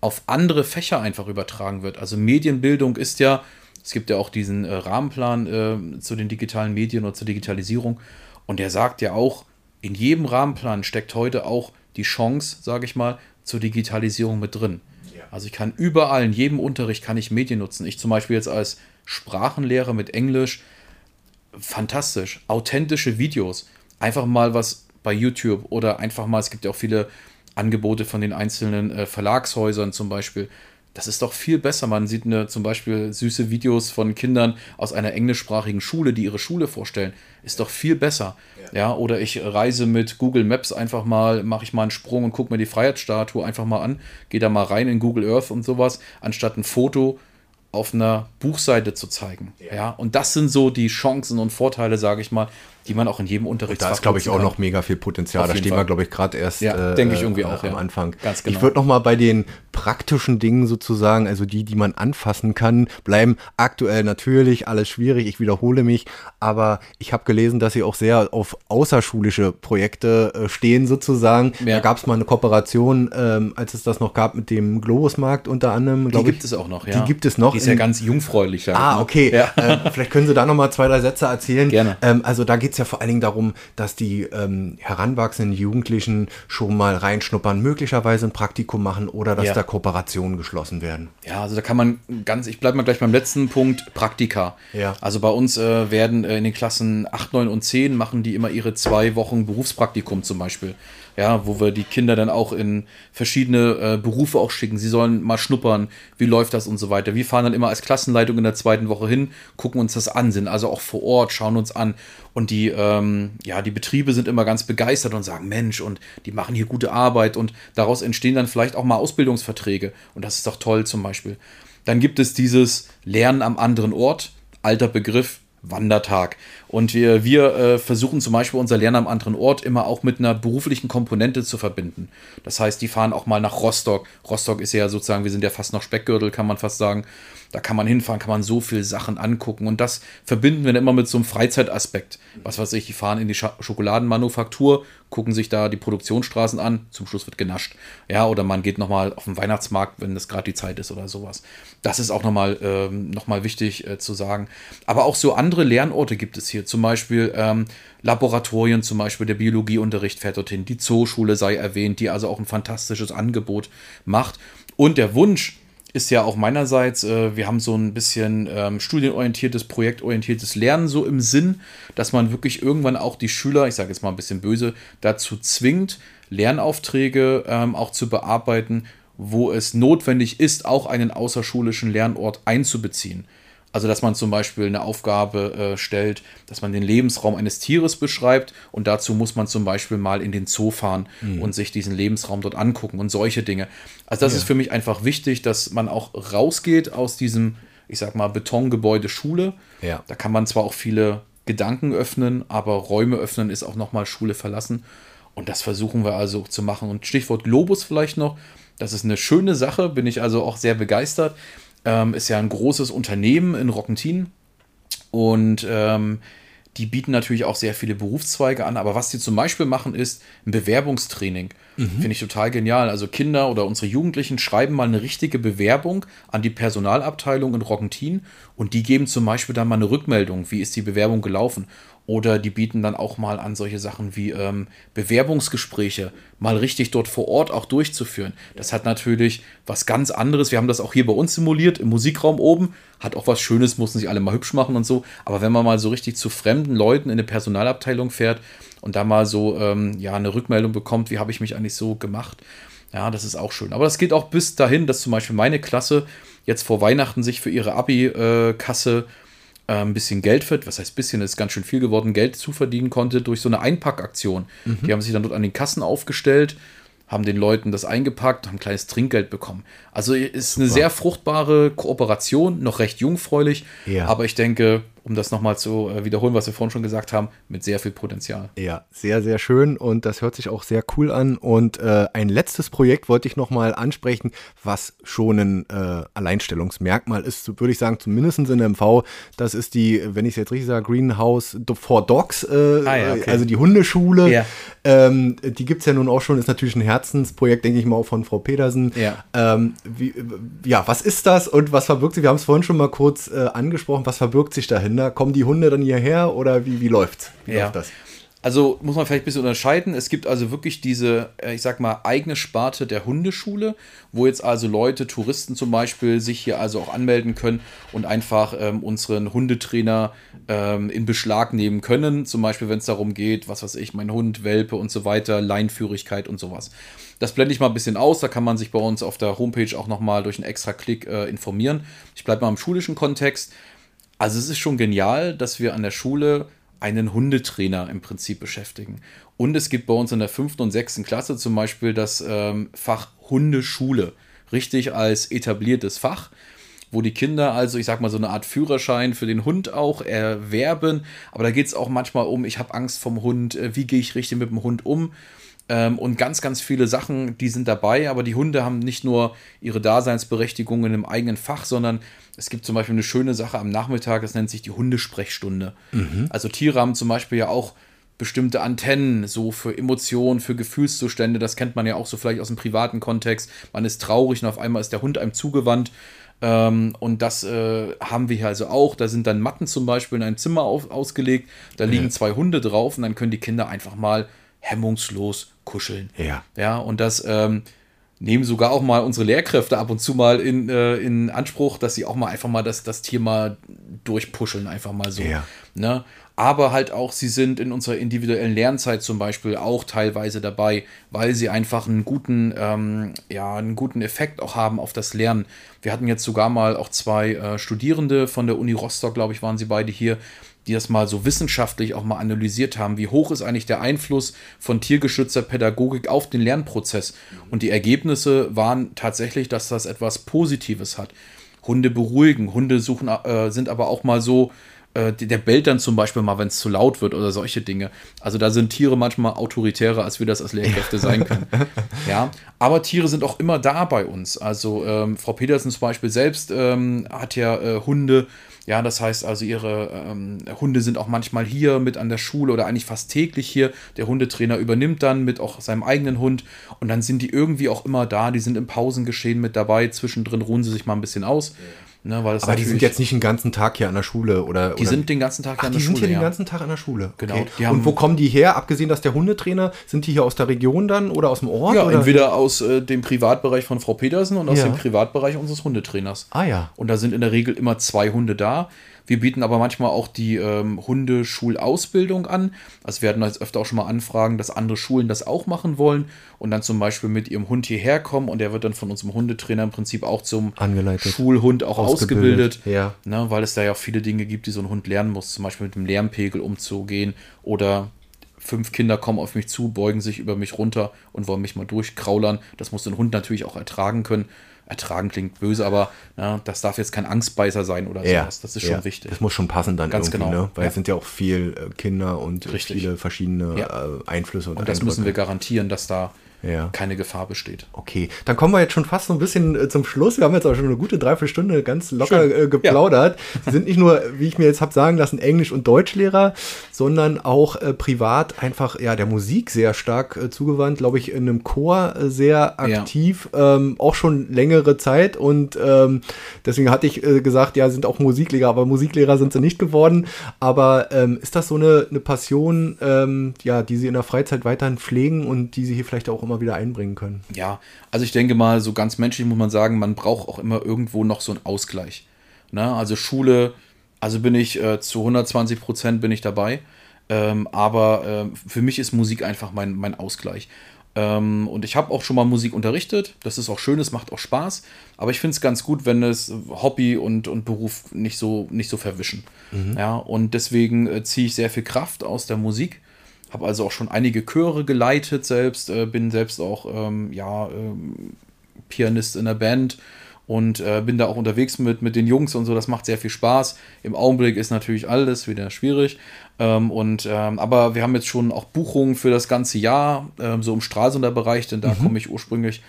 auf andere Fächer einfach übertragen wird. Also Medienbildung ist ja, es gibt ja auch diesen äh, Rahmenplan äh, zu den digitalen Medien oder zur Digitalisierung. Und der sagt ja auch, in jedem Rahmenplan steckt heute auch die Chance, sage ich mal, zur Digitalisierung mit drin. Also ich kann überall, in jedem Unterricht kann ich Medien nutzen. Ich zum Beispiel jetzt als Sprachenlehrer mit Englisch, fantastisch, authentische Videos. Einfach mal was bei YouTube oder einfach mal, es gibt ja auch viele Angebote von den einzelnen äh, Verlagshäusern zum Beispiel, das ist doch viel besser. Man sieht eine, zum Beispiel süße Videos von Kindern aus einer englischsprachigen Schule, die ihre Schule vorstellen. Ist doch viel besser. Ja, ja oder ich reise mit Google Maps einfach mal, mache ich mal einen Sprung und gucke mir die Freiheitsstatue einfach mal an, gehe da mal rein in Google Earth und sowas, anstatt ein Foto auf einer Buchseite zu zeigen. Ja. ja. und das sind so die Chancen und Vorteile, sage ich mal, die man auch in jedem Unterricht Da ist, glaube ich, auch kann. noch mega viel Potenzial. Da stehen Fall. wir, glaube ich, gerade erst ja, äh, denke ich irgendwie äh, auch, am ja. Anfang. Ganz genau. Ich würde noch mal bei den praktischen Dingen sozusagen, also die, die man anfassen kann, bleiben. Aktuell natürlich alles schwierig. Ich wiederhole mich, aber ich habe gelesen, dass sie auch sehr auf außerschulische Projekte äh, stehen sozusagen. Ja. Da gab es mal eine Kooperation, ähm, als es das noch gab mit dem Globusmarkt unter anderem. Die gibt ich, es auch noch, ja. Die gibt es noch. Die ist ja ganz jungfräulich. Ah, okay. Äh, vielleicht können Sie da noch mal zwei, drei Sätze erzählen. Gerne. Ähm, also da geht geht es ja vor allen Dingen darum, dass die ähm, heranwachsenden Jugendlichen schon mal reinschnuppern, möglicherweise ein Praktikum machen oder dass ja. da Kooperationen geschlossen werden. Ja, also da kann man ganz, ich bleibe mal gleich beim letzten Punkt, Praktika. Ja. Also bei uns äh, werden äh, in den Klassen 8, 9 und 10 machen die immer ihre zwei Wochen Berufspraktikum zum Beispiel ja, wo wir die Kinder dann auch in verschiedene äh, Berufe auch schicken. Sie sollen mal schnuppern, wie läuft das und so weiter. Wir fahren dann immer als Klassenleitung in der zweiten Woche hin, gucken uns das an, sind also auch vor Ort, schauen uns an und die, ähm, ja, die Betriebe sind immer ganz begeistert und sagen, Mensch, und die machen hier gute Arbeit und daraus entstehen dann vielleicht auch mal Ausbildungsverträge und das ist doch toll zum Beispiel. Dann gibt es dieses Lernen am anderen Ort, alter Begriff, Wandertag. Und wir, wir äh, versuchen zum Beispiel unser Lernen am anderen Ort immer auch mit einer beruflichen Komponente zu verbinden. Das heißt, die fahren auch mal nach Rostock. Rostock ist ja sozusagen, wir sind ja fast noch Speckgürtel, kann man fast sagen. Da kann man hinfahren, kann man so viele Sachen angucken. Und das verbinden wir dann immer mit so einem Freizeitaspekt. Was weiß ich, die fahren in die Sch Schokoladenmanufaktur, gucken sich da die Produktionsstraßen an, zum Schluss wird genascht. Ja, oder man geht nochmal auf den Weihnachtsmarkt, wenn das gerade die Zeit ist oder sowas. Das ist auch nochmal ähm, noch wichtig äh, zu sagen. Aber auch so andere Lernorte gibt es hier. Zum Beispiel ähm, Laboratorien, zum Beispiel der Biologieunterricht fährt dorthin. Die Zooschule sei erwähnt, die also auch ein fantastisches Angebot macht. Und der Wunsch, ist ja auch meinerseits, äh, wir haben so ein bisschen ähm, studienorientiertes, projektorientiertes Lernen so im Sinn, dass man wirklich irgendwann auch die Schüler, ich sage jetzt mal ein bisschen böse, dazu zwingt, Lernaufträge ähm, auch zu bearbeiten, wo es notwendig ist, auch einen außerschulischen Lernort einzubeziehen. Also, dass man zum Beispiel eine Aufgabe äh, stellt, dass man den Lebensraum eines Tieres beschreibt und dazu muss man zum Beispiel mal in den Zoo fahren mhm. und sich diesen Lebensraum dort angucken und solche Dinge. Also, das ja. ist für mich einfach wichtig, dass man auch rausgeht aus diesem, ich sag mal, Betongebäude Schule. Ja. Da kann man zwar auch viele Gedanken öffnen, aber Räume öffnen ist auch nochmal Schule verlassen. Und das versuchen wir also zu machen. Und Stichwort Globus vielleicht noch. Das ist eine schöne Sache, bin ich also auch sehr begeistert. Ähm, ist ja ein großes Unternehmen in Rockentin und ähm, die bieten natürlich auch sehr viele Berufszweige an, aber was die zum Beispiel machen, ist ein Bewerbungstraining. Mhm. Finde ich total genial. Also Kinder oder unsere Jugendlichen schreiben mal eine richtige Bewerbung an die Personalabteilung in Rockentin und die geben zum Beispiel dann mal eine Rückmeldung, wie ist die Bewerbung gelaufen. Oder die bieten dann auch mal an solche Sachen wie ähm, Bewerbungsgespräche mal richtig dort vor Ort auch durchzuführen. Das hat natürlich was ganz anderes. Wir haben das auch hier bei uns simuliert, im Musikraum oben. Hat auch was Schönes, mussten sich alle mal hübsch machen und so. Aber wenn man mal so richtig zu fremden Leuten in eine Personalabteilung fährt und da mal so ähm, ja, eine Rückmeldung bekommt, wie habe ich mich eigentlich so gemacht, ja, das ist auch schön. Aber das geht auch bis dahin, dass zum Beispiel meine Klasse jetzt vor Weihnachten sich für ihre Abi-Kasse äh, ein bisschen Geld für, was heißt bisschen, ist ganz schön viel geworden, Geld zuverdienen konnte durch so eine Einpackaktion. Mhm. Die haben sich dann dort an den Kassen aufgestellt, haben den Leuten das eingepackt, haben ein kleines Trinkgeld bekommen. Also ist eine Super. sehr fruchtbare Kooperation, noch recht jungfräulich, ja. aber ich denke, um das nochmal zu äh, wiederholen, was wir vorhin schon gesagt haben, mit sehr viel Potenzial. Ja, sehr, sehr schön und das hört sich auch sehr cool an. Und äh, ein letztes Projekt wollte ich nochmal ansprechen, was schon ein äh, Alleinstellungsmerkmal ist, würde ich sagen, zumindest in der MV. Das ist die, wenn ich es jetzt richtig sage, Greenhouse for Dogs, äh, ah, ja, okay. also die Hundeschule. Ja. Ähm, die gibt es ja nun auch schon, ist natürlich ein Herzensprojekt, denke ich mal, auch von Frau Petersen. Ja. Ähm, wie, ja, was ist das und was verbirgt sich? Wir haben es vorhin schon mal kurz äh, angesprochen, was verbirgt sich dahin? Kinder? Kommen die Hunde dann hierher oder wie, wie läuft's? Wie ja. läuft das? Also muss man vielleicht ein bisschen unterscheiden. Es gibt also wirklich diese, äh, ich sag mal, eigene Sparte der Hundeschule, wo jetzt also Leute, Touristen zum Beispiel, sich hier also auch anmelden können und einfach ähm, unseren Hundetrainer ähm, in Beschlag nehmen können. Zum Beispiel, wenn es darum geht, was weiß ich, mein Hund, Welpe und so weiter, Leinführigkeit und sowas. Das blende ich mal ein bisschen aus. Da kann man sich bei uns auf der Homepage auch nochmal durch einen extra Klick äh, informieren. Ich bleibe mal im schulischen Kontext. Also es ist schon genial, dass wir an der Schule einen Hundetrainer im Prinzip beschäftigen. Und es gibt bei uns in der fünften und sechsten Klasse zum Beispiel das ähm, Fach Hundeschule. Richtig als etabliertes Fach, wo die Kinder also, ich sag mal, so eine Art Führerschein für den Hund auch erwerben. Aber da geht es auch manchmal um, ich habe Angst vom Hund, äh, wie gehe ich richtig mit dem Hund um. Ähm, und ganz, ganz viele Sachen, die sind dabei, aber die Hunde haben nicht nur ihre Daseinsberechtigungen im eigenen Fach, sondern es gibt zum Beispiel eine schöne Sache am Nachmittag, das nennt sich die Hundesprechstunde. Mhm. Also Tiere haben zum Beispiel ja auch bestimmte Antennen, so für Emotionen, für Gefühlszustände. Das kennt man ja auch so vielleicht aus dem privaten Kontext. Man ist traurig und auf einmal ist der Hund einem zugewandt. Ähm, und das äh, haben wir hier also auch. Da sind dann Matten zum Beispiel in einem Zimmer auf, ausgelegt. Da liegen ja. zwei Hunde drauf und dann können die Kinder einfach mal hemmungslos kuscheln. Ja. Ja, und das ähm, nehmen sogar auch mal unsere Lehrkräfte ab und zu mal in, äh, in Anspruch, dass sie auch mal einfach mal das, das Tier mal durchpuscheln, einfach mal so. Ja. Ne? aber halt auch, sie sind in unserer individuellen Lernzeit zum Beispiel auch teilweise dabei, weil sie einfach einen guten, ähm, ja, einen guten Effekt auch haben auf das Lernen. Wir hatten jetzt sogar mal auch zwei äh, Studierende von der Uni Rostock, glaube ich, waren sie beide hier, die das mal so wissenschaftlich auch mal analysiert haben. Wie hoch ist eigentlich der Einfluss von tiergeschützter Pädagogik auf den Lernprozess? Und die Ergebnisse waren tatsächlich, dass das etwas Positives hat. Hunde beruhigen, Hunde suchen, äh, sind aber auch mal so, äh, der bellt dann zum Beispiel mal, wenn es zu laut wird oder solche Dinge. Also da sind Tiere manchmal autoritärer, als wir das als Lehrkräfte sein können. <laughs> ja, aber Tiere sind auch immer da bei uns. Also ähm, Frau Petersen zum Beispiel selbst ähm, hat ja äh, Hunde. Ja, das heißt also, ihre ähm, Hunde sind auch manchmal hier mit an der Schule oder eigentlich fast täglich hier. Der Hundetrainer übernimmt dann mit auch seinem eigenen Hund und dann sind die irgendwie auch immer da. Die sind im Pausengeschehen mit dabei. Zwischendrin ruhen sie sich mal ein bisschen aus. Ja. Ne, Aber die sind jetzt nicht den ganzen Tag hier an der Schule oder. Die oder? sind den ganzen Tag hier Ach, an der Schule. Die sind hier ja. den ganzen Tag an der Schule. Genau. Okay. Und wo kommen die her? Abgesehen, dass der Hundetrainer, sind die hier aus der Region dann oder aus dem Ort? Ja, oder? entweder aus äh, dem Privatbereich von Frau Petersen und aus ja. dem Privatbereich unseres Hundetrainers. Ah ja. Und da sind in der Regel immer zwei Hunde da. Wir bieten aber manchmal auch die ähm, Hundeschulausbildung an. Also wir hatten jetzt öfter auch schon mal Anfragen, dass andere Schulen das auch machen wollen und dann zum Beispiel mit ihrem Hund hierher kommen und der wird dann von unserem Hundetrainer im Prinzip auch zum Angeleitet. Schulhund auch ausgebildet. ausgebildet ja. ne, weil es da ja auch viele Dinge gibt, die so ein Hund lernen muss, zum Beispiel mit dem Lärmpegel umzugehen oder fünf Kinder kommen auf mich zu, beugen sich über mich runter und wollen mich mal durchkraulern. Das muss ein Hund natürlich auch ertragen können ertragen klingt böse, aber na, das darf jetzt kein Angstbeißer sein oder ja, sowas. Das ist schon wichtig. Das muss schon passen dann Ganz irgendwie, genau. ne? Weil ja. es sind ja auch viel äh, Kinder und Richtig. viele verschiedene ja. äh, Einflüsse. Und, und das müssen wir garantieren, dass da ja. keine Gefahr besteht. Okay, dann kommen wir jetzt schon fast so ein bisschen äh, zum Schluss. Wir haben jetzt auch schon eine gute Dreiviertelstunde ganz locker äh, geplaudert. Ja. Sie sind nicht nur, wie ich mir jetzt habe sagen lassen, Englisch- und Deutschlehrer, sondern auch äh, privat einfach ja der Musik sehr stark äh, zugewandt, glaube ich, in einem Chor äh, sehr aktiv, ja. ähm, auch schon längere Zeit und ähm, deswegen hatte ich äh, gesagt, ja, sind auch Musiklehrer, aber Musiklehrer sind sie nicht geworden. Aber ähm, ist das so eine, eine Passion, ähm, ja, die Sie in der Freizeit weiterhin pflegen und die Sie hier vielleicht auch immer immer wieder einbringen können. Ja, also ich denke mal, so ganz menschlich muss man sagen, man braucht auch immer irgendwo noch so einen Ausgleich. Ne? Also Schule, also bin ich äh, zu 120 Prozent bin ich dabei. Ähm, aber äh, für mich ist Musik einfach mein, mein Ausgleich. Ähm, und ich habe auch schon mal Musik unterrichtet. Das ist auch schön, es macht auch Spaß. Aber ich finde es ganz gut, wenn es Hobby und, und Beruf nicht so, nicht so verwischen. Mhm. Ja, und deswegen äh, ziehe ich sehr viel Kraft aus der Musik habe also auch schon einige Chöre geleitet selbst, äh, bin selbst auch ähm, ja, ähm, Pianist in der Band und äh, bin da auch unterwegs mit, mit den Jungs und so. Das macht sehr viel Spaß. Im Augenblick ist natürlich alles wieder schwierig. Ähm, und, ähm, aber wir haben jetzt schon auch Buchungen für das ganze Jahr, ähm, so im Stralsunder Bereich, denn da mhm. komme ich ursprünglich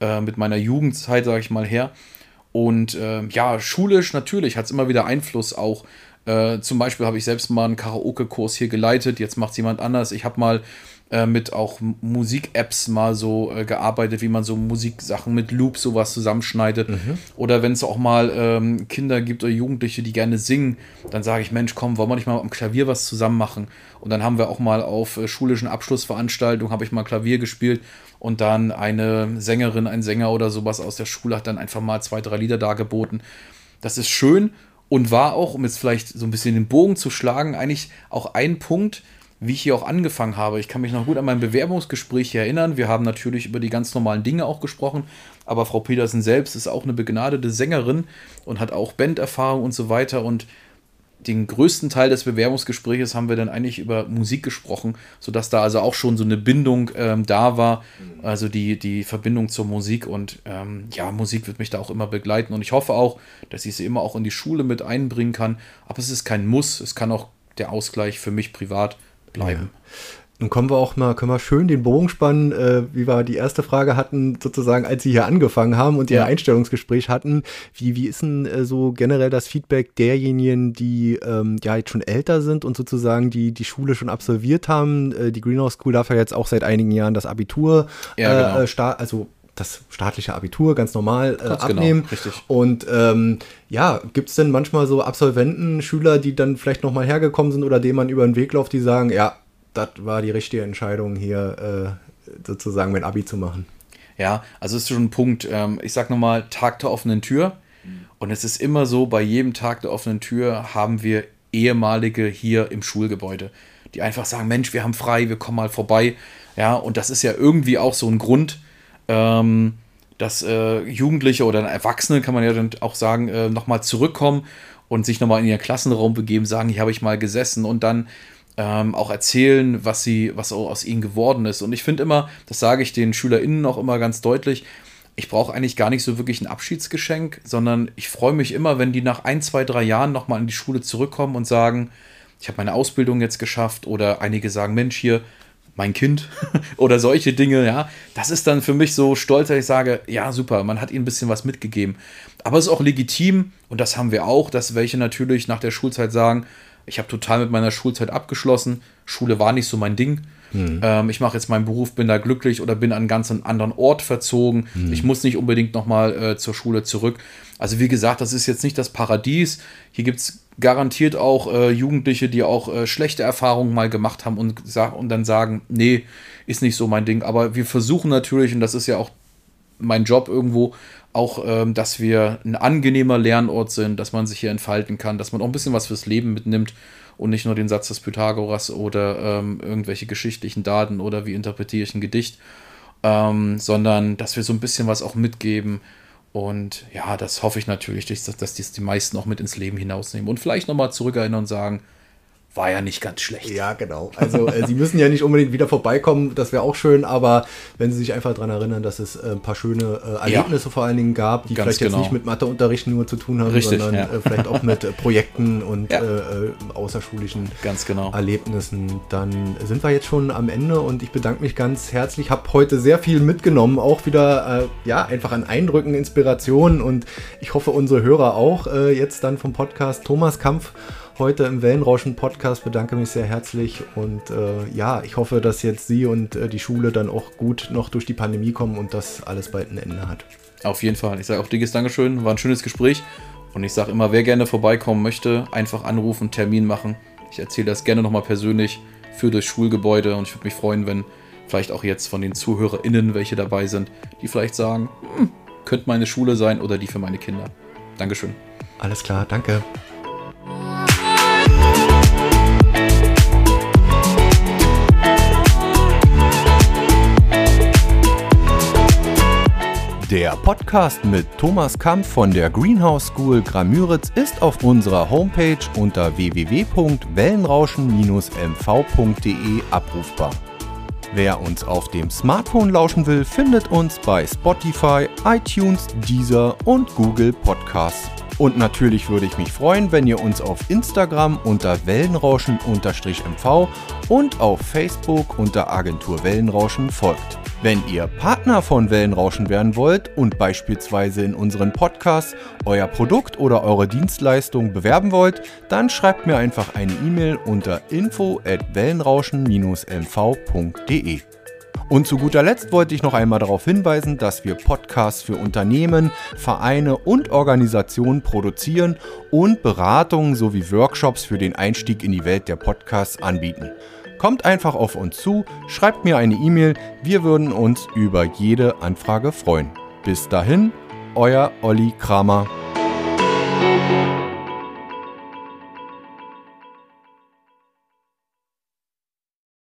äh, mit meiner Jugendzeit, sage ich mal, her. Und ähm, ja, schulisch natürlich hat es immer wieder Einfluss auch äh, zum Beispiel habe ich selbst mal einen Karaoke-Kurs hier geleitet, jetzt macht es jemand anders. Ich habe mal äh, mit auch Musik-Apps mal so äh, gearbeitet, wie man so Musiksachen mit Loop sowas zusammenschneidet. Mhm. Oder wenn es auch mal ähm, Kinder gibt oder Jugendliche, die gerne singen, dann sage ich, Mensch, komm, wollen wir nicht mal am Klavier was zusammen machen? Und dann haben wir auch mal auf äh, schulischen Abschlussveranstaltungen, habe ich mal Klavier gespielt und dann eine Sängerin, ein Sänger oder sowas aus der Schule hat dann einfach mal zwei, drei Lieder dargeboten. Das ist schön und war auch, um jetzt vielleicht so ein bisschen den Bogen zu schlagen, eigentlich auch ein Punkt, wie ich hier auch angefangen habe. Ich kann mich noch gut an mein Bewerbungsgespräch erinnern. Wir haben natürlich über die ganz normalen Dinge auch gesprochen, aber Frau Petersen selbst ist auch eine begnadete Sängerin und hat auch Banderfahrung und so weiter. Und den größten Teil des Bewerbungsgespräches haben wir dann eigentlich über Musik gesprochen, sodass da also auch schon so eine Bindung ähm, da war, also die, die Verbindung zur Musik und ähm, ja, Musik wird mich da auch immer begleiten und ich hoffe auch, dass ich sie immer auch in die Schule mit einbringen kann, aber es ist kein Muss, es kann auch der Ausgleich für mich privat bleiben. Ja. Nun kommen wir auch mal, können wir schön den Bogen spannen, äh, wie wir die erste Frage hatten, sozusagen, als Sie hier angefangen haben und Ihr ja. Einstellungsgespräch hatten. Wie, wie ist denn äh, so generell das Feedback derjenigen, die ähm, ja jetzt schon älter sind und sozusagen die die Schule schon absolviert haben? Äh, die Greenhouse School darf ja jetzt auch seit einigen Jahren das Abitur ja, genau. äh, also das staatliche Abitur ganz normal äh, Ganz genau, abnehmen. richtig. Und ähm, ja, gibt es denn manchmal so Absolventen, Schüler, die dann vielleicht nochmal hergekommen sind oder denen man über den Weg läuft, die sagen, ja, das war die richtige Entscheidung hier äh, sozusagen mein Abi zu machen? Ja, also ist schon ein Punkt. Ähm, ich sag nochmal, Tag der offenen Tür. Und es ist immer so, bei jedem Tag der offenen Tür haben wir ehemalige hier im Schulgebäude, die einfach sagen, Mensch, wir haben frei, wir kommen mal vorbei. Ja, und das ist ja irgendwie auch so ein Grund, ähm, dass äh, Jugendliche oder Erwachsene, kann man ja dann auch sagen, äh, nochmal zurückkommen und sich nochmal in ihren Klassenraum begeben, sagen, hier habe ich mal gesessen und dann ähm, auch erzählen, was sie, was aus ihnen geworden ist. Und ich finde immer, das sage ich den SchülerInnen auch immer ganz deutlich, ich brauche eigentlich gar nicht so wirklich ein Abschiedsgeschenk, sondern ich freue mich immer, wenn die nach ein, zwei, drei Jahren nochmal in die Schule zurückkommen und sagen, ich habe meine Ausbildung jetzt geschafft oder einige sagen, Mensch, hier, mein Kind <laughs> oder solche Dinge, ja. Das ist dann für mich so stolz, dass ich sage, ja, super, man hat ihnen ein bisschen was mitgegeben. Aber es ist auch legitim, und das haben wir auch, dass welche natürlich nach der Schulzeit sagen, ich habe total mit meiner Schulzeit abgeschlossen, Schule war nicht so mein Ding. Ähm, ich mache jetzt meinen Beruf, bin da glücklich oder bin an einen ganz anderen Ort verzogen. Ich muss nicht unbedingt nochmal äh, zur Schule zurück. Also wie gesagt, das ist jetzt nicht das Paradies. Hier gibt es garantiert auch äh, Jugendliche, die auch äh, schlechte Erfahrungen mal gemacht haben und, und dann sagen, nee, ist nicht so mein Ding. Aber wir versuchen natürlich, und das ist ja auch mein Job irgendwo, auch, ähm, dass wir ein angenehmer Lernort sind, dass man sich hier entfalten kann, dass man auch ein bisschen was fürs Leben mitnimmt und nicht nur den Satz des Pythagoras oder ähm, irgendwelche geschichtlichen Daten oder wie interpretiere ich ein Gedicht, ähm, sondern dass wir so ein bisschen was auch mitgeben. Und ja, das hoffe ich natürlich, dass, dass die meisten auch mit ins Leben hinausnehmen und vielleicht nochmal zurückerinnern und sagen, war ja nicht ganz schlecht. Ja, genau. Also äh, Sie müssen ja nicht unbedingt wieder vorbeikommen, das wäre auch schön, aber wenn Sie sich einfach daran erinnern, dass es äh, ein paar schöne äh, Erlebnisse vor allen Dingen gab, die Ganz vielleicht genau. jetzt nicht mit Matheunterricht nur zu tun haben, Richtig, sondern ja. äh, vielleicht auch mit <laughs> Projekten und Ja. äh, außerschulischen Ganz genau. Erlebnissen. Dann sind wir jetzt schon am Ende und ich bedanke mich ganz herzlich. Habe heute sehr viel mitgenommen, auch wieder äh, ja einfach an Eindrücken, Inspirationen und ich hoffe unsere Hörer auch. Jetzt dann vom Podcast Thomas Kampf heute im Wellenrauschen Podcast bedanke mich sehr herzlich und äh, ja, ich hoffe, dass jetzt Sie und äh, die Schule dann auch gut noch durch die Pandemie kommen und das alles bald ein Ende hat. Auf jeden Fall. Ich sage auch dickes Dankeschön, war ein schönes Gespräch. Und ich sage immer, wer gerne vorbeikommen möchte, einfach anrufen, Termin machen. Ich erzähle das gerne nochmal persönlich für das Schulgebäude und ich würde mich freuen, wenn vielleicht auch jetzt von den ZuhörerInnen welche dabei sind, die vielleicht sagen, hm, könnte meine Schule sein oder die für meine Kinder. Dankeschön. Alles klar, danke. Der Podcast mit Thomas Kampf von der Greenhouse School Gramüritz ist auf unserer Homepage unter www.wellenrauschen-mv.de abrufbar. Wer uns auf dem Smartphone lauschen will, findet uns bei Spotify, iTunes, Deezer und Google Podcasts. Und natürlich würde ich mich freuen, wenn ihr uns auf Instagram unter Wellenrauschen-MV und auf Facebook unter Agentur Wellenrauschen folgt. Wenn ihr Partner von Wellenrauschen werden wollt und beispielsweise in unseren Podcasts euer Produkt oder eure Dienstleistung bewerben wollt, dann schreibt mir einfach eine E-Mail unter info at wellenrauschen-mv.de. Und zu guter Letzt wollte ich noch einmal darauf hinweisen, dass wir Podcasts für Unternehmen, Vereine und Organisationen produzieren und Beratungen sowie Workshops für den Einstieg in die Welt der Podcasts anbieten. Kommt einfach auf uns zu, schreibt mir eine E-Mail, wir würden uns über jede Anfrage freuen. Bis dahin, euer Olli Kramer.